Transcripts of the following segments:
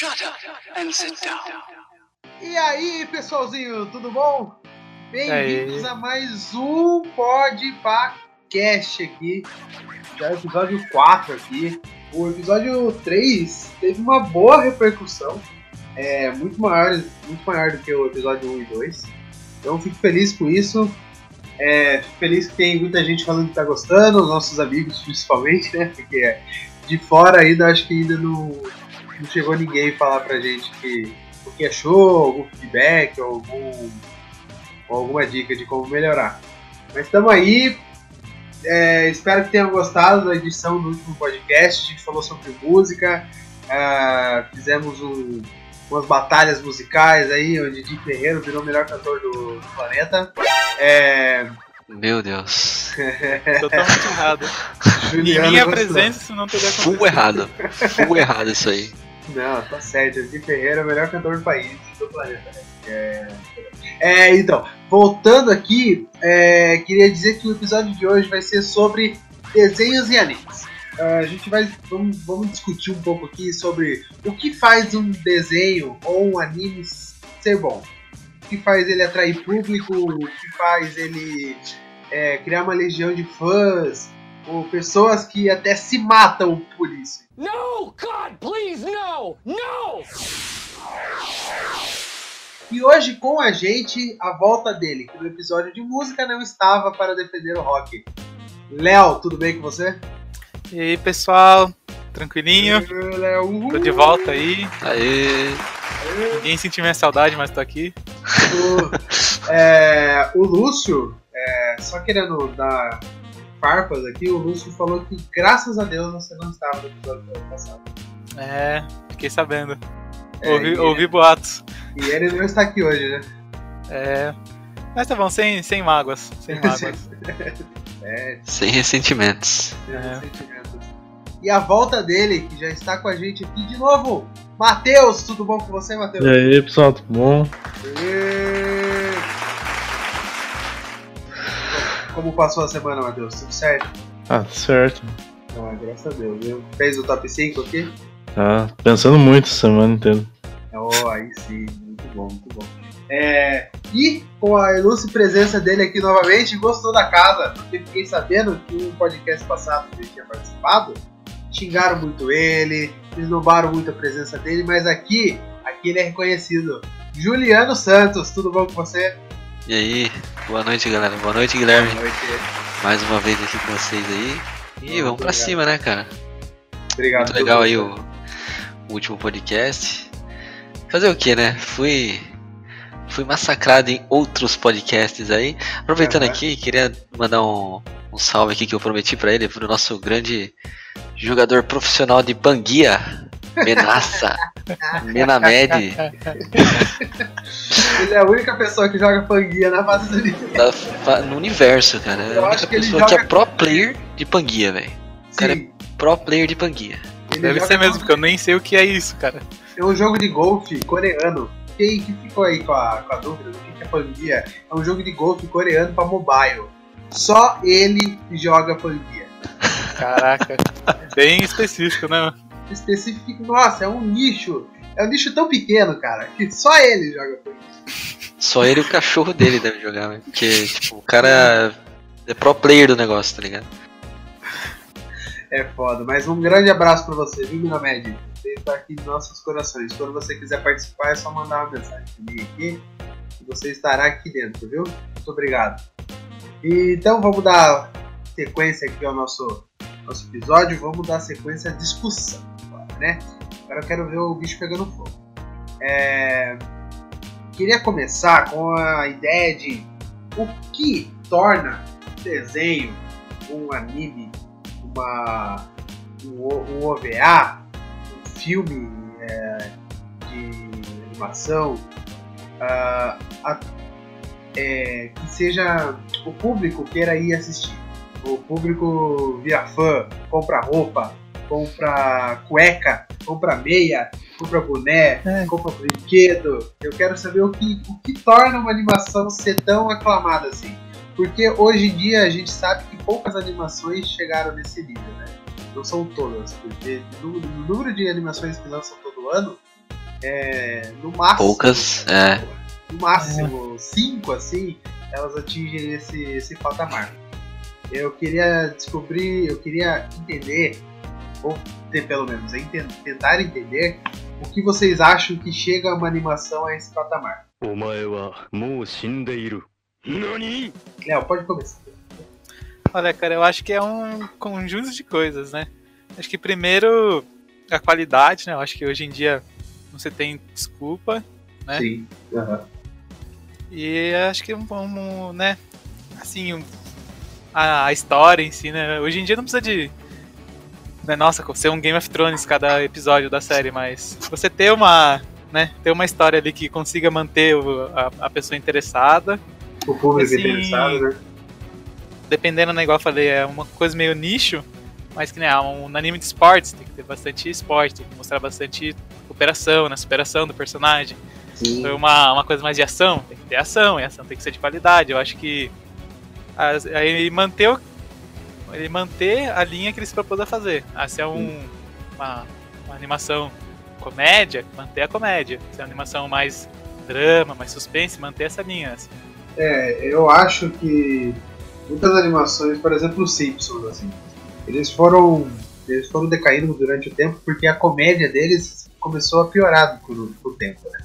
Shut up and sit down. E aí, pessoalzinho, tudo bom? Bem-vindos a mais um Podpacast aqui. Já é o episódio 4 aqui. O episódio 3 teve uma boa repercussão. É muito maior, muito maior do que o episódio 1 e 2. Então fico feliz com isso. É, fico feliz que tem muita gente falando que tá gostando, os nossos amigos principalmente, né? Porque de fora ainda acho que ainda não, não chegou ninguém falar pra gente que o que achou, algum feedback, ou algum, alguma dica de como melhorar. Mas estamos aí. é, espero que tenham gostado da edição do último podcast. A gente falou sobre música, ah, fizemos um- umas batalhas musicais aí, onde Di Ferreiro virou o melhor cantor do, do planeta. É, Meu Deus. Totalmente errado. Em Juliano minha gostou. presença isso não teria acontecido. Full errado. Full errado isso aí. Não, tá certo. Di Ferreira é o melhor cantor do país, do planeta. né? É, é, então, voltando aqui, é, queria dizer que o episódio de hoje vai ser sobre desenhos e animes. Ah, a gente vai vamos, vamos discutir um pouco aqui sobre o que faz um desenho ou um anime ser bom. O que faz ele atrair público, o que faz ele é, criar uma legião de fãs, ou pessoas que até se matam por isso. No! God, please, no! No! E hoje com a gente a volta dele, que no episódio de música não estava para defender o rock. Léo, tudo bem com você? E aí, pessoal? Tranquilinho? Léo. Tô de volta aí. Aê. Ninguém sentiu minha saudade, mas tô aqui. O, é, o Lúcio, é, só querendo dar farpas aqui, o Lúcio falou que graças a Deus você não estava no episódio do ano passado. É, fiquei sabendo. É, ouvi, e, ouvi boatos. e ele não está aqui hoje, né? É. Mas tá bom, sem, sem mágoas. Sem mágoas. É, Sem ressentimentos. É. sentimentos. E a volta dele, que já está com a gente aqui de novo, Matheus, tudo bom com você, Matheus? E aí, pessoal, tudo bom? Aê! Como passou a semana, Matheus? Tudo certo? Ah, certo. Ah, graças a Deus. viu? Fez o top 5 aqui? Tá pensando muito essa semana inteira. Oh, aí sim, muito bom, muito bom. É, e com a ilustre presença dele aqui novamente, gostou da casa, porque fiquei sabendo que no podcast passado que ele tinha participado, xingaram muito ele, esnobaram muito a presença dele, mas aqui, aqui ele é reconhecido. Juliano Santos, tudo bom com você? E aí, boa noite, galera. Boa noite, Guilherme. Boa noite. Mais uma vez aqui com vocês aí. E vamos pra Obrigado. cima, né, cara? Obrigado. Muito legal aí o, o último podcast. Fazer o que, né? Fui. Fui massacrado em outros podcasts aí. Aproveitando Aham. aqui, queria mandar um, um salve aqui que eu prometi pra ele, pro nosso grande jogador profissional de Banguia, Menassa, Menamed, Ele é a única pessoa que joga panguia na face do no universo, cara. É Eu a acho única que ele pessoa que joga- é pro player de Panguia, velho. cara Sim, Pro player de Panguia. ele Deve joga ser mesmo, porque eu nem sei o que é isso, cara. É um jogo de golfe coreano. Quem que ficou aí com a, com a dúvida do que que é Panguia? É um jogo de golfe coreano pra mobile. Só ele joga Panguia. Caraca. Bem específico, né? Específico, nossa, é um nicho. É um nicho tão pequeno, cara, que só ele joga Panguia. Só ele e o cachorro dele devem jogar, velho. Porque, tipo, o cara é pro player do negócio, tá ligado? É foda, mas um grande abraço pra você, viu, Minamed? Você está aqui em nossos corações. Quando você quiser participar, é só mandar uma mensagem comigo aqui e você estará aqui dentro, viu? Muito obrigado. E, então vamos dar sequência aqui ao nosso, nosso episódio, vamos dar sequência à discussão, né? Agora eu quero ver o bicho pegando fogo. É, Queria começar com a ideia de o que torna um desenho, um anime, uma, um, OVA, um filme é, de animação, ah, a- é, que seja o público queira ir assistir. O público vira fã, compra roupa, compra cueca, compra meia, compra boné, É. compra brinquedo. Eu quero saber o que, o que torna uma animação ser tão aclamada assim. Porque hoje em dia a gente sabe que poucas animações chegaram nesse nível, né? Não são todas, porque no, no número de animações que lançam todo ano, é, no máximo. Poucas, é. No máximo, cinco assim, elas atingem esse, esse patamar. Eu queria descobrir, eu queria entender, ou ter pelo menos tentar entender o que vocês acham que chega uma animação a esse patamar. Léo, pode começar. Olha, cara, eu acho que é um conjunto de coisas, né? Acho que primeiro a qualidade, né? Eu acho que hoje em dia você tem desculpa, né? Sim. Uhum. E acho que um, um né? Assim, um, a, a, história em si, né? Hoje em dia não precisa de né, nossa, ser um Game of Thrones cada episódio da série, mas você ter uma. Né, ter uma história ali que consiga manter o- a, a pessoa interessada. O público Assim, interessado, né? Dependendo, né, igual eu falei, é uma coisa meio nicho, mas que né, um, no anime de esportes tem que ter bastante esporte, tem que mostrar bastante superação, né? Superação do personagem. Sim. Foi uma, uma coisa mais de ação, tem que ter ação, e ação tem que ser de qualidade. Eu acho que aí manter, o- ele manter a linha que ele se propôs a fazer. Ah, se é um, uma, uma animação comédia, manter a comédia. Se é uma animação mais drama, mais suspense, manter essa linha. assim. É, eu acho que muitas animações, por exemplo, os Simpsons, assim, eles foram eles foram decaindo durante o tempo porque a comédia deles começou a piorar com, o- com o tempo, né?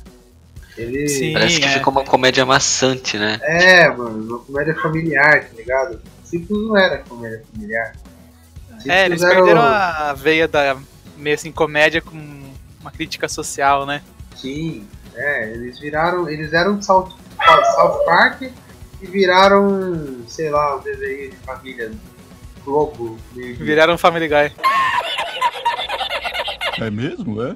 Ele Sim. Parece que é. ficou uma comédia maçante, né? é, mano, uma comédia familiar, tá ligado? Não era comédia familiar. É, eles o- perderam a veia da meio assim comédia com uma crítica social, né? Sim, é, eles viraram, eles eram South, South Park e viraram, sei lá, um desenho de família Globo, de- Viraram Family Guy. É mesmo, é?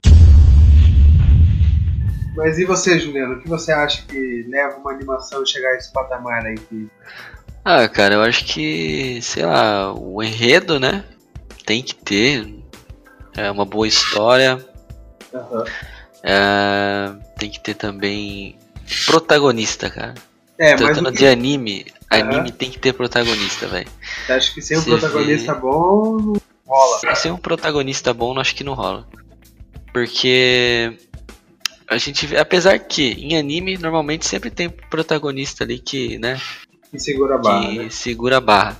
Mas e você, Juliano? O que você acha que leva uma animação a chegar a esse patamar aí? Que... Ah, cara, eu acho que, sei lá, o enredo, né? Tem que ter. É uma boa história. é, tem que ter também protagonista, cara. É, mas Tratando que... de anime, anime tem que ter protagonista, velho. acha que sem um Você protagonista bom não rola? Ser um protagonista bom, acho que não rola. Porque a gente vê, apesar que em anime normalmente sempre tem protagonista ali que, né, Que segura a barra, que né? segura a barra.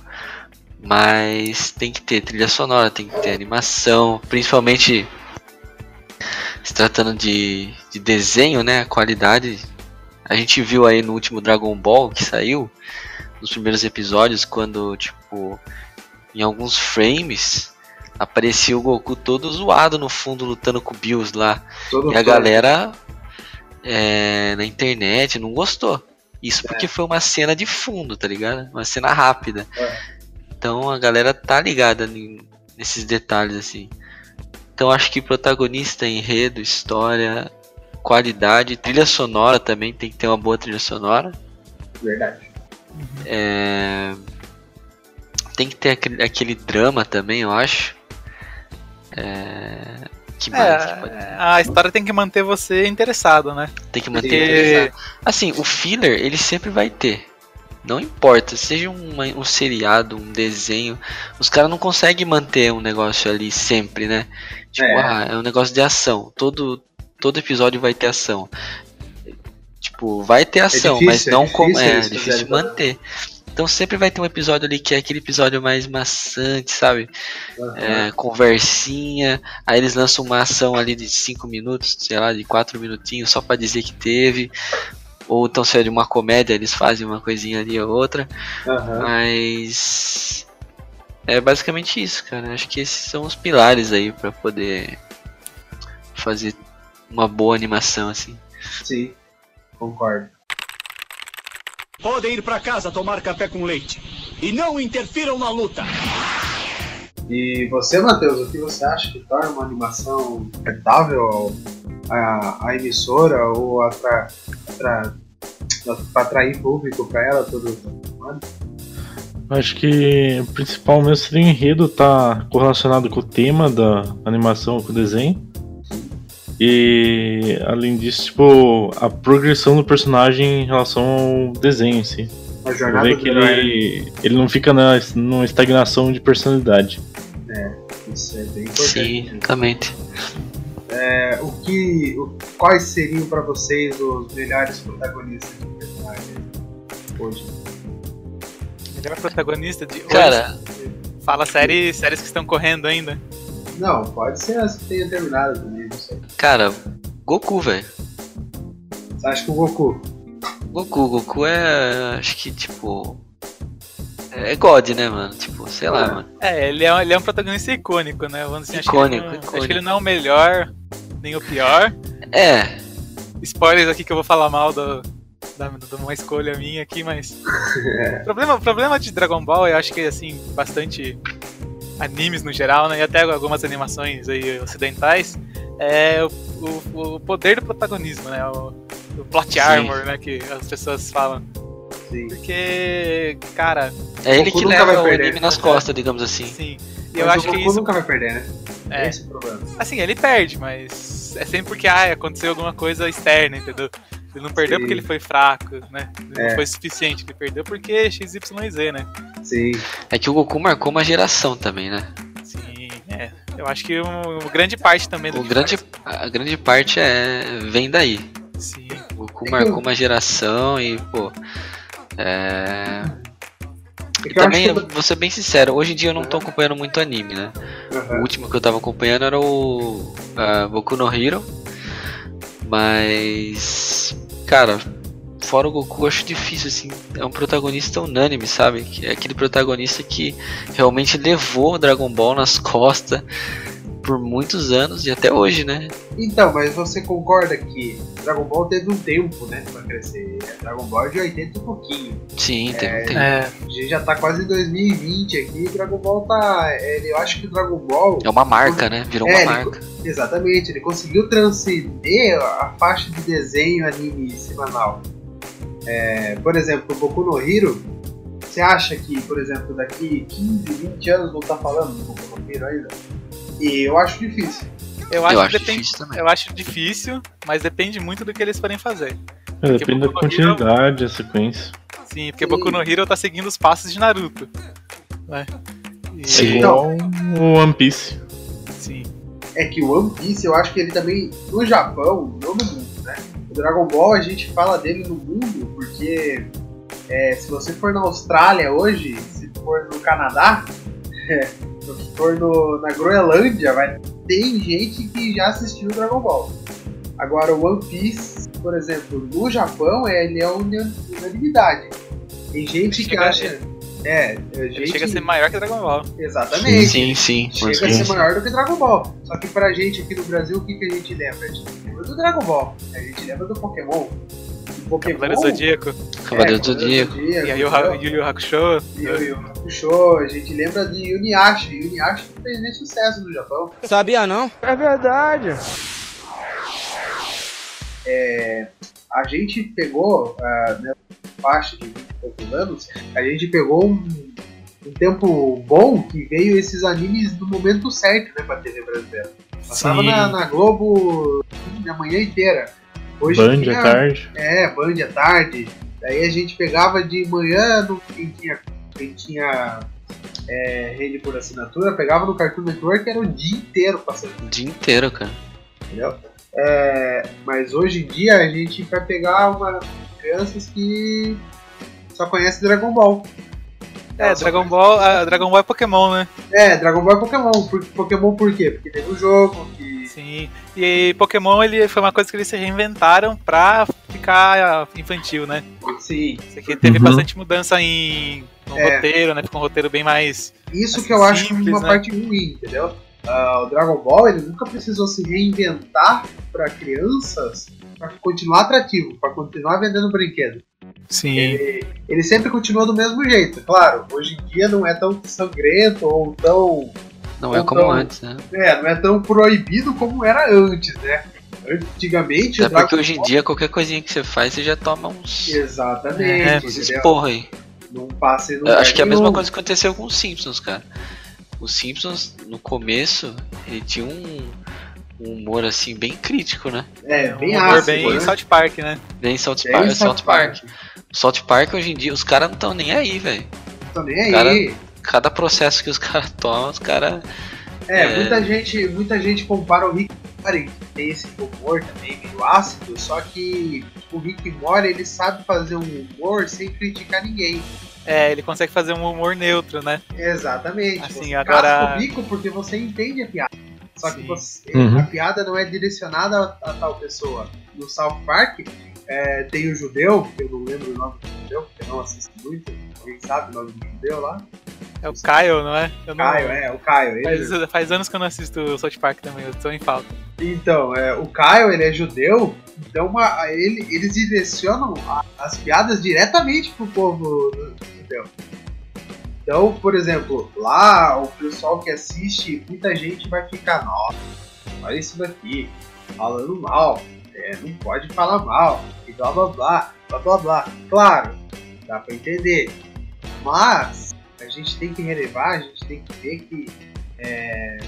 Mas tem que ter trilha sonora, tem que ter animação, principalmente se tratando de, de desenho, né? A qualidade. A gente viu aí no último Dragon Ball que saiu, nos primeiros episódios, quando, tipo, em alguns frames aparecia o Goku todo zoado no fundo lutando com o Bills lá. Todo E a galera é, na internet não gostou. Isso porque foi uma cena de fundo, tá ligado? Uma cena rápida. É. Então a galera tá ligada nesses detalhes assim. Então acho que protagonista, enredo, história, qualidade, trilha sonora também tem que ter uma boa trilha sonora. Verdade. É, Tem que ter aquele, aquele drama também, eu acho. É... Que mais que pode? É, a história tem que manter você interessado, né? Tem que manter Porque interessado. Assim, o filler ele sempre vai ter. Não importa, seja uma- um seriado, um desenho, os caras não conseguem manter um negócio ali sempre, né? Tipo, É. ah, é um negócio de ação. Todo, todo episódio vai ter ação. Tipo, vai ter ação, difícil, mas é não difícil com, é, difícil de fizerem manter. Então sempre vai ter um episódio ali que é aquele episódio mais maçante, sabe? Aham. é, conversinha, aí eles lançam uma ação ali de 5 minutos, sei lá, de 4 minutinhos, só pra dizer que teve. Ou então se é de uma comédia, eles fazem uma coisinha ali ou outra. Aham. Mas é basicamente isso, cara. Acho que esses são os pilares aí pra poder fazer uma boa animação assim. Sim, concordo. Podem ir para casa tomar café com leite. E não interfiram na luta. E você, Matheus, o que você acha que torna uma animação rentável ao- à, à emissora ou pra atrair público pra ela todo ano? Acho que o principal mesmo seria o enredo tá correlacionado com o tema da animação, com o desenho. E além disso, tipo, a progressão do personagem em relação ao desenho em si. A jornada vê do que ele, ele não fica na, numa estagnação de personalidade. isso é bem importante. Sim, exatamente. é, o que, o- quais seriam pra vocês os melhores protagonistas de personagem hoje? Melhor protagonista de hoje. Cara, Fala séries, séries que estão correndo ainda. Não, pode ser as que tenha terminado também, não sei. cara, Goku, velho. Você acha que o Goku? Goku, Goku é. Acho que tipo. É God, né, mano? Tipo, sei lá, mano. É, ele é, um- ele é um protagonista icônico, né? Vamos dizer, acho, que ele Icônico, não, icônico. acho que ele não é o melhor, nem o pior. É, Spoilers aqui que eu vou falar mal do, da, de uma escolha minha aqui, mas. o, problema, o problema de Dragon Ball, eu acho que assim, bastante animes no geral, né? E até algumas animações aí ocidentais, é o, o- o poder do protagonismo, né? O, o plot Sim. armor, né? Que as pessoas falam. Sim. Porque, cara, é ele que nunca leva vai o perder. anime nas costas, digamos assim. sim. E eu Mas acho o que Goku isso. nunca vai perder, né? É, Esse é o problema. Assim, ele perde, mas é sempre porque ah, aconteceu alguma coisa externa, entendeu? Ele não perdeu Sim. porque ele foi fraco, né? Ele É. não foi suficiente, ele perdeu porque XYZ, né? Sim. É que o Goku marcou uma geração também, né? Sim, é. Eu acho que uma grande parte também do O grande, faz- a grande parte é vem daí. Sim. O Goku marcou uma geração e, pô. É. E também, que- eu vou ser bem sincero, hoje em dia eu não tô acompanhando muito anime, né? O Aham. último que eu tava acompanhando era o ah, Boku no Hero. Mas. Cara, fora o Goku, eu acho difícil, assim. É um protagonista unânime, sabe? Que é aquele protagonista que realmente levou o Dragon Ball nas costas por muitos anos e até hoje, né? Então, mas você concorda que Dragon Ball teve um tempo, né, pra crescer? Dragon Ball é de 80 e pouquinho. Sim, tem um tempo. É, A gente já tá quase em 2020 aqui, Dragon Ball tá. é, eu acho que o Dragon Ball. É uma marca, né? Virou É, uma ele- marca. Exatamente, ele conseguiu transcender a faixa de desenho anime semanal. É, por exemplo, o Boku no Hero, você acha que, por exemplo, daqui 15, 20 anos vão estar falando do Boku no Hero ainda? E eu acho difícil. eu acho Eu acho depende. difícil também. Eu acho difícil, mas depende muito do que eles forem fazer. É, depende da no Hero- continuidade, a sequência. Sim, porque Sim. Boku no Hero tá seguindo os passos de Naruto. Né? E- Sim. igual o One Piece. sim. É que o One Piece, eu acho que ele também, no Japão, não no mundo, né? Dragon Ball, a gente fala dele no mundo porque é, se você for na Austrália hoje, se for no Canadá, se for no, na Groenlândia, vai tem gente que já assistiu o Dragon Ball. Agora o One Piece, por exemplo, no Japão, ele é una- unanimidade. Tem gente que Chega- acha. É, é, Ele gente. chega a ser maior que Dragon Ball. Exatamente. Sim, sim. Chega a Sim. ser maior do que Dragon Ball. Só que pra gente aqui no Brasil, o que, que a gente lembra? A gente lembra do Dragon Ball. A gente lembra do Pokémon. O Pokémon Cavaleiro Zodíaco. Cavaleiro é, do Zodíaco. E aí o Yu Yu Hakusho. E o Yu Yu Hakusho, a gente lembra de Yuniashi. Yuniashi fez nem sucesso no Japão. Sabia não? A gente pegou, ah, nessa faixa de 20 poucos anos, a gente pegou um, um tempo bom que veio esses animes no momento certo, né, pra TV brasileira. Passava na, na Globo a manhã inteira. Hoje Band tinha- à tarde. É, Band à tarde. Daí a gente pegava de manhã, no, quem tinha, quem tinha é, rede por assinatura, pegava no Cartoon Network, era o dia inteiro passando, O dia inteiro, cara. entendeu? É, mas hoje em dia a gente vai pegar uma crianças que só conhecem Dragon Ball. É, Dragon Ball, ah, Dragon Ball é Pokémon, né? É, Dragon Ball é Pokémon. Por, Pokémon por quê? Porque teve um jogo que. Sim. E Pokémon ele foi uma coisa que eles se reinventaram pra ficar ah, infantil, né? Sim. Isso aqui teve Uhum. bastante mudança em no É. roteiro, né? Ficou um roteiro bem mais. Isso que eu acho Simples, uma né? parte ruim, entendeu? Ah, o Dragon Ball ele nunca precisou se reinventar para crianças para continuar atrativo, para continuar vendendo brinquedo. Sim. Ele, ele sempre continuou do mesmo jeito. Claro, hoje em dia não é tão sangrento ou tão. Não é como antes, né? É, não é tão proibido como era antes, né? Antigamente Até o Dragon porque hoje em dia, qualquer coisinha que você faz, você já toma uns. Exatamente, É, entendeu? porra aí. Não passa lugar acho que é a mesma coisa que aconteceu com os Simpsons, cara. Os Simpsons, no começo, ele tinha um, um humor assim bem crítico, né? É, bem um humor ácido, bem né? South Park, né? Bem South Bem Park. South South Park. South Park hoje em dia, os caras não estão nem aí, velho. Tô nem aí. Cara, Cada processo que os caras tomam, os caras. É, É. muita gente, muita gente compara o Rick Morty tem esse humor também meio ácido, só que o Rick Morty ele sabe fazer um humor sem criticar ninguém. É, ele consegue fazer um humor neutro, né? Exatamente. Assim, você agora- casca o bico porque você entende a piada. Só que você- Uhum. a piada não é direcionada a, a tal pessoa. No South Park é, tem o judeu, que eu não lembro o nome do judeu, porque eu não assisto muito. Alguém sabe o nome do judeu lá? É o Caio, não é? Eu não- Caio, é, o Caio. Ele, Faz, faz anos que eu não assisto o South Park também, eu tô em falta. Então, é, o Caio, ele é judeu, então uma- ele, eles direcionam a- as piadas diretamente pro povo judeu. Então, por exemplo, lá o pessoal que assiste, muita gente vai ficar, nossa, olha isso daqui, falando mal, é, não pode falar mal, e blá blá blá, blá blá blá. Claro, dá pra entender, mas a gente tem que relevar, a gente tem que ver que é,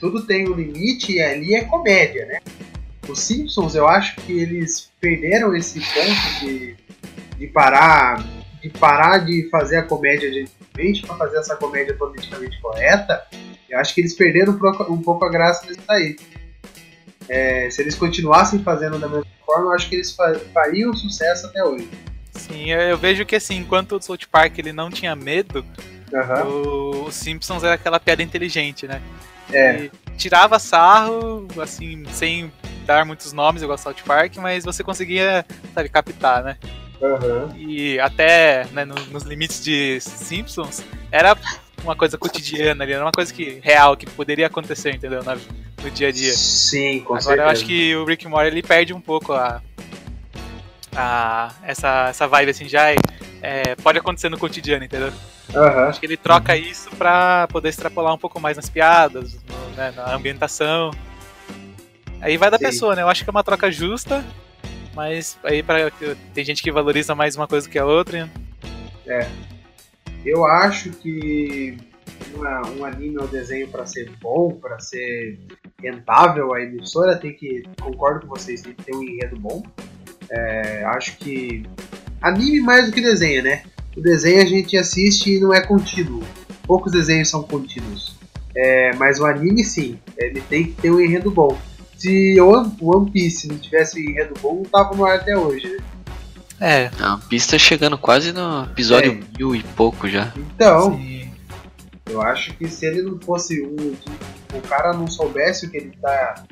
tudo tem um limite e ali é comédia, né? Os Simpsons, eu acho que eles perderam esse ponto de, de parar de parar de fazer a comédia gentilmente para fazer essa comédia politicamente correta. Eu acho que eles perderam um pouco, a graça disso aí. É, se eles continuassem fazendo da mesma forma, eu acho que eles fa- fariam sucesso até hoje. Sim, eu, vejo que assim, enquanto o South Park ele não tinha medo, o, o Simpsons era aquela piada inteligente, né? É, E tirava sarro, assim, sem dar muitos nomes, igual South Park, mas você conseguia, sabe, captar, né? Aham. E até né, no- nos limites de Simpsons, era uma coisa cotidiana ali, era uma coisa que real, que poderia acontecer, entendeu? Na- no dia a dia. Sim, com Agora certeza. eu acho que o Rick Morty ele perde um pouco a, a essa, essa vibe assim, já é, é, pode acontecer no cotidiano, entendeu? Aham. Acho que ele troca isso pra poder extrapolar um pouco mais nas piadas, no- né, na ambientação. Aí vai da Sim. pessoa, né? Eu acho que é uma troca justa, mas aí para tem gente que valoriza mais uma coisa que a outra. Eu acho que uma- um anime ou desenho para ser bom, para ser rentável, a emissora tem que, concordo com vocês, tem que ter um enredo bom. É, acho que anime mais do que desenho, né? O desenho a gente assiste e não é contínuo. Poucos desenhos são contínuos. É, mas o anime sim, ele tem que ter um enredo bom. Se o One- Piece não tivesse enredo bom, não tava no ar até hoje. Né? É, A pista chegando quase no episódio É. mil e pouco já. Então, sim. Eu acho que se ele não fosse um. O cara não soubesse o que ele tá.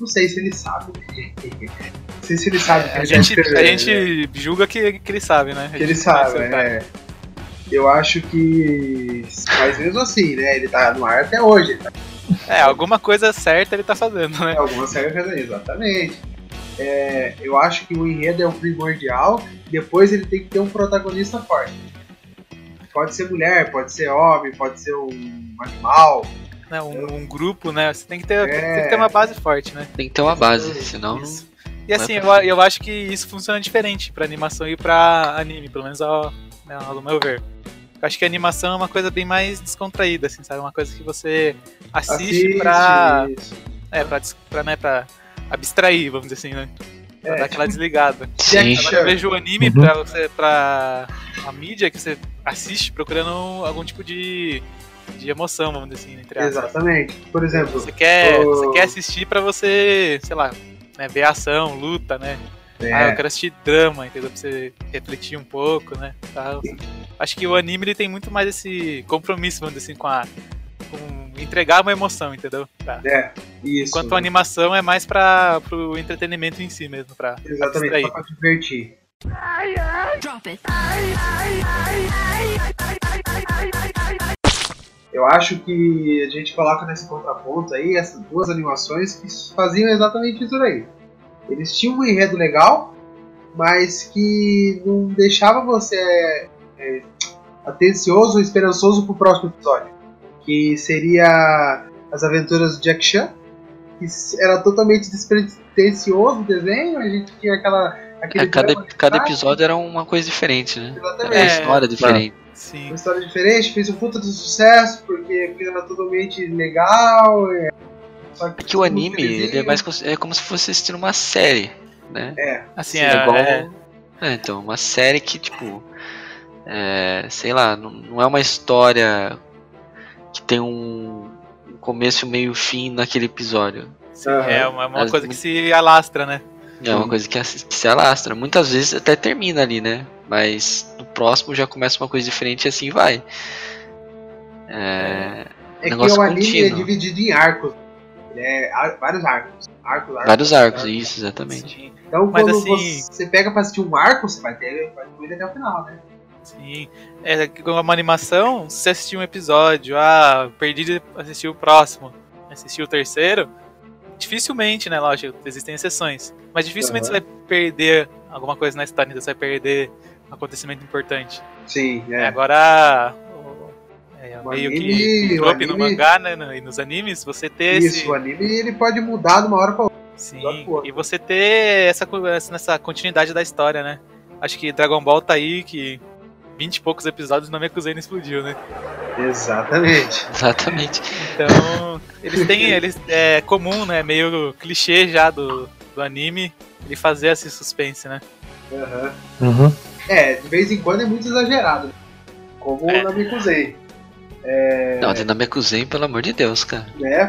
Não sei se ele sabe. Não sei se ele sabe o que A ele gente, tá a né? gente julga que, que ele sabe, né? Que ele sabe, conhece o cara. é. Eu acho que. Mas mesmo assim, né? Ele tá no ar até hoje. Ele tá É, alguma coisa certa ele tá fazendo, né? em alguma série fazendo exatamente. É, eu acho que o enredo é o primordial. Depois ele tem que ter um protagonista forte. Pode ser mulher, pode ser homem, pode ser um animal. né, um, um grupo, né? Você tem que, ter, É. tem que ter uma base forte, né? Tem que ter uma base, senão. Isso. E assim, eu, eu acho que isso funciona diferente pra animação e pra anime, pelo menos ao, né, ao meu ver. Eu acho que a animação é uma coisa bem mais descontraída, assim, sabe? Uma coisa que você assiste, Assiste, pra, isso. é, pra, pra, né, pra abstrair, vamos dizer assim, né? Pra É, dar aquela desligada. Sim. Agora eu vejo o anime Uhum. pra, você, pra a mídia que você assiste procurando algum tipo de, de emoção, vamos dizer assim, entre aspas. Exatamente. Por exemplo, Você quer, o- você quer assistir pra você, sei lá, né, ver ação, luta, né? É, Ah, eu quero assistir drama, entendeu? Pra você refletir um pouco, né? Tal. Acho que o anime ele tem muito mais esse compromisso, vamos dizer assim, com a. com entregar uma emoção, entendeu? Pra- é, isso. Enquanto a animação é mais para pro entretenimento em si mesmo, pra Exatamente, só pra divertir. Drop it. Eu acho que a gente coloca nesse contraponto aí essas duas animações que faziam exatamente isso aí. Eles tinham um enredo legal, mas que não deixava você é, atencioso ou esperançoso pro próximo episódio. Que seria as aventuras do Jack Chan, que era totalmente despretensioso o desenho, a gente tinha aquela. Aquele É, cada, cada episódio era uma coisa diferente, né? Era Exatamente. uma É, história diferente. Sim. uma história diferente, fez um puta de sucesso, porque porque era totalmente legal. É, só É que o anime, ele é mais é como se fosse assistindo uma série, né? Assim, Sim, é, igual- é- É, então, uma série que, tipo, é, sei lá, não, não é uma história que tem um, começo, meio e fim naquele episódio. Sim, Aham. é uma, uma As- coisa que se alastra, né? É uma coisa que, que se alastra. Muitas vezes até termina ali, né? Mas no próximo já começa uma coisa diferente e assim vai. É, É que Negócio o anime é contínuo. dividido em arcos. É ar- vários arcos. Arcos, arcos vários arcos, arcos. isso, exatamente. Sim, Então Mas quando assim- você pega pra assistir um arco, você vai ter, vai ter até o final, né? sim. É que com uma animação, se você assistir um episódio, ah, perdi de assistir o próximo, assistir o terceiro, dificilmente, né? Lógico, existem exceções. Mas dificilmente Aham. você vai perder alguma coisa na história, você vai perder um acontecimento importante. Sim, É, é. agora, o- meio anime- que trope no mangá, né, no- e nos animes, você ter Isso, esse... o anime ele pode mudar de uma hora pra outra. Sim, e você ter essa, essa- nessa continuidade da história, né? Acho que Dragon Ball tá aí, que 20 e poucos episódios acusei não explodiu, né? Exatamente. Exatamente. Então, eles têm. Eles, é comum, né? Meio clichê já do, do anime ele fazer esse suspense, né? Aham. Uhum. É, de vez em quando é muito exagerado. né? Como É. o Namekusei. Não, a Dinâmica Zen, pelo amor de Deus, cara.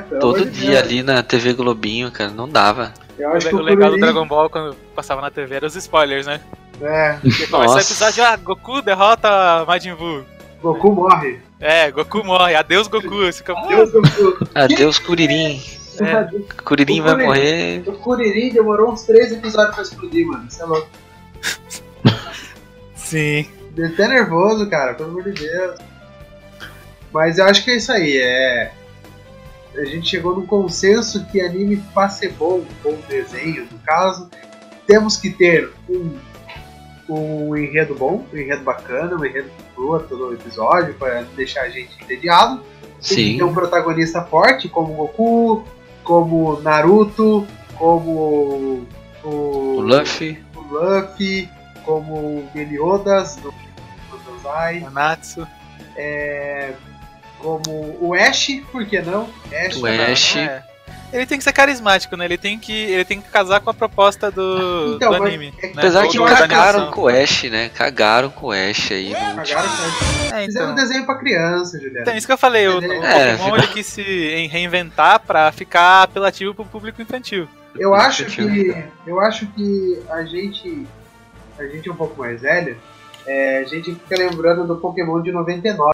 Pelo Todo amor de dia Deus. ali na TV Globinho, cara, não dava. Eu O, acho que o o legal do Kuriri- Dragon Ball quando passava na TV era os spoilers, né? É, Porque começa o episódio, ah, Goku derrota Majin Buu. Goku morre. É, Goku morre, adeus Goku. Você fica, "Ah, Deus, Goku. Adeus, Kuririn. É. Kuririn O vai Kuririn. morrer. O Kuririn demorou uns três episódios pra explodir, mano. Isso é louco. Sim. Deu até nervoso, cara, pelo amor de Deus. Mas eu acho que é isso aí, é. A gente chegou num consenso que anime pra ser bom, um bom desenho, no caso, temos que ter um, um enredo bom, um enredo bacana, um enredo que flua todo o episódio pra deixar a gente entediado. Tem que Sim. ter um protagonista forte, como Goku, como Naruto, como o, O Luffy. o Luffy, como o Meliodas do do Nanatsu. Como o Ash, por que não? Ash, O também. Ash. É. Ele tem que ser carismático, né? Ele tem que, ele tem que casar com a proposta do, Então, do mas anime. é que- né? Apesar que cagaram com o Ash, né? Cagaram com o Ash aí no último. Cagaram com Ash. É, Fizeram um então. desenho pra criança, Juliana. Então, isso que eu falei, o, o É, Pokémon ele quis se reinventar pra ficar apelativo pro público infantil. Eu acho Infantil. que eu acho que a gente a gente é um pouco mais velho, é, a gente fica lembrando do Pokémon de 99.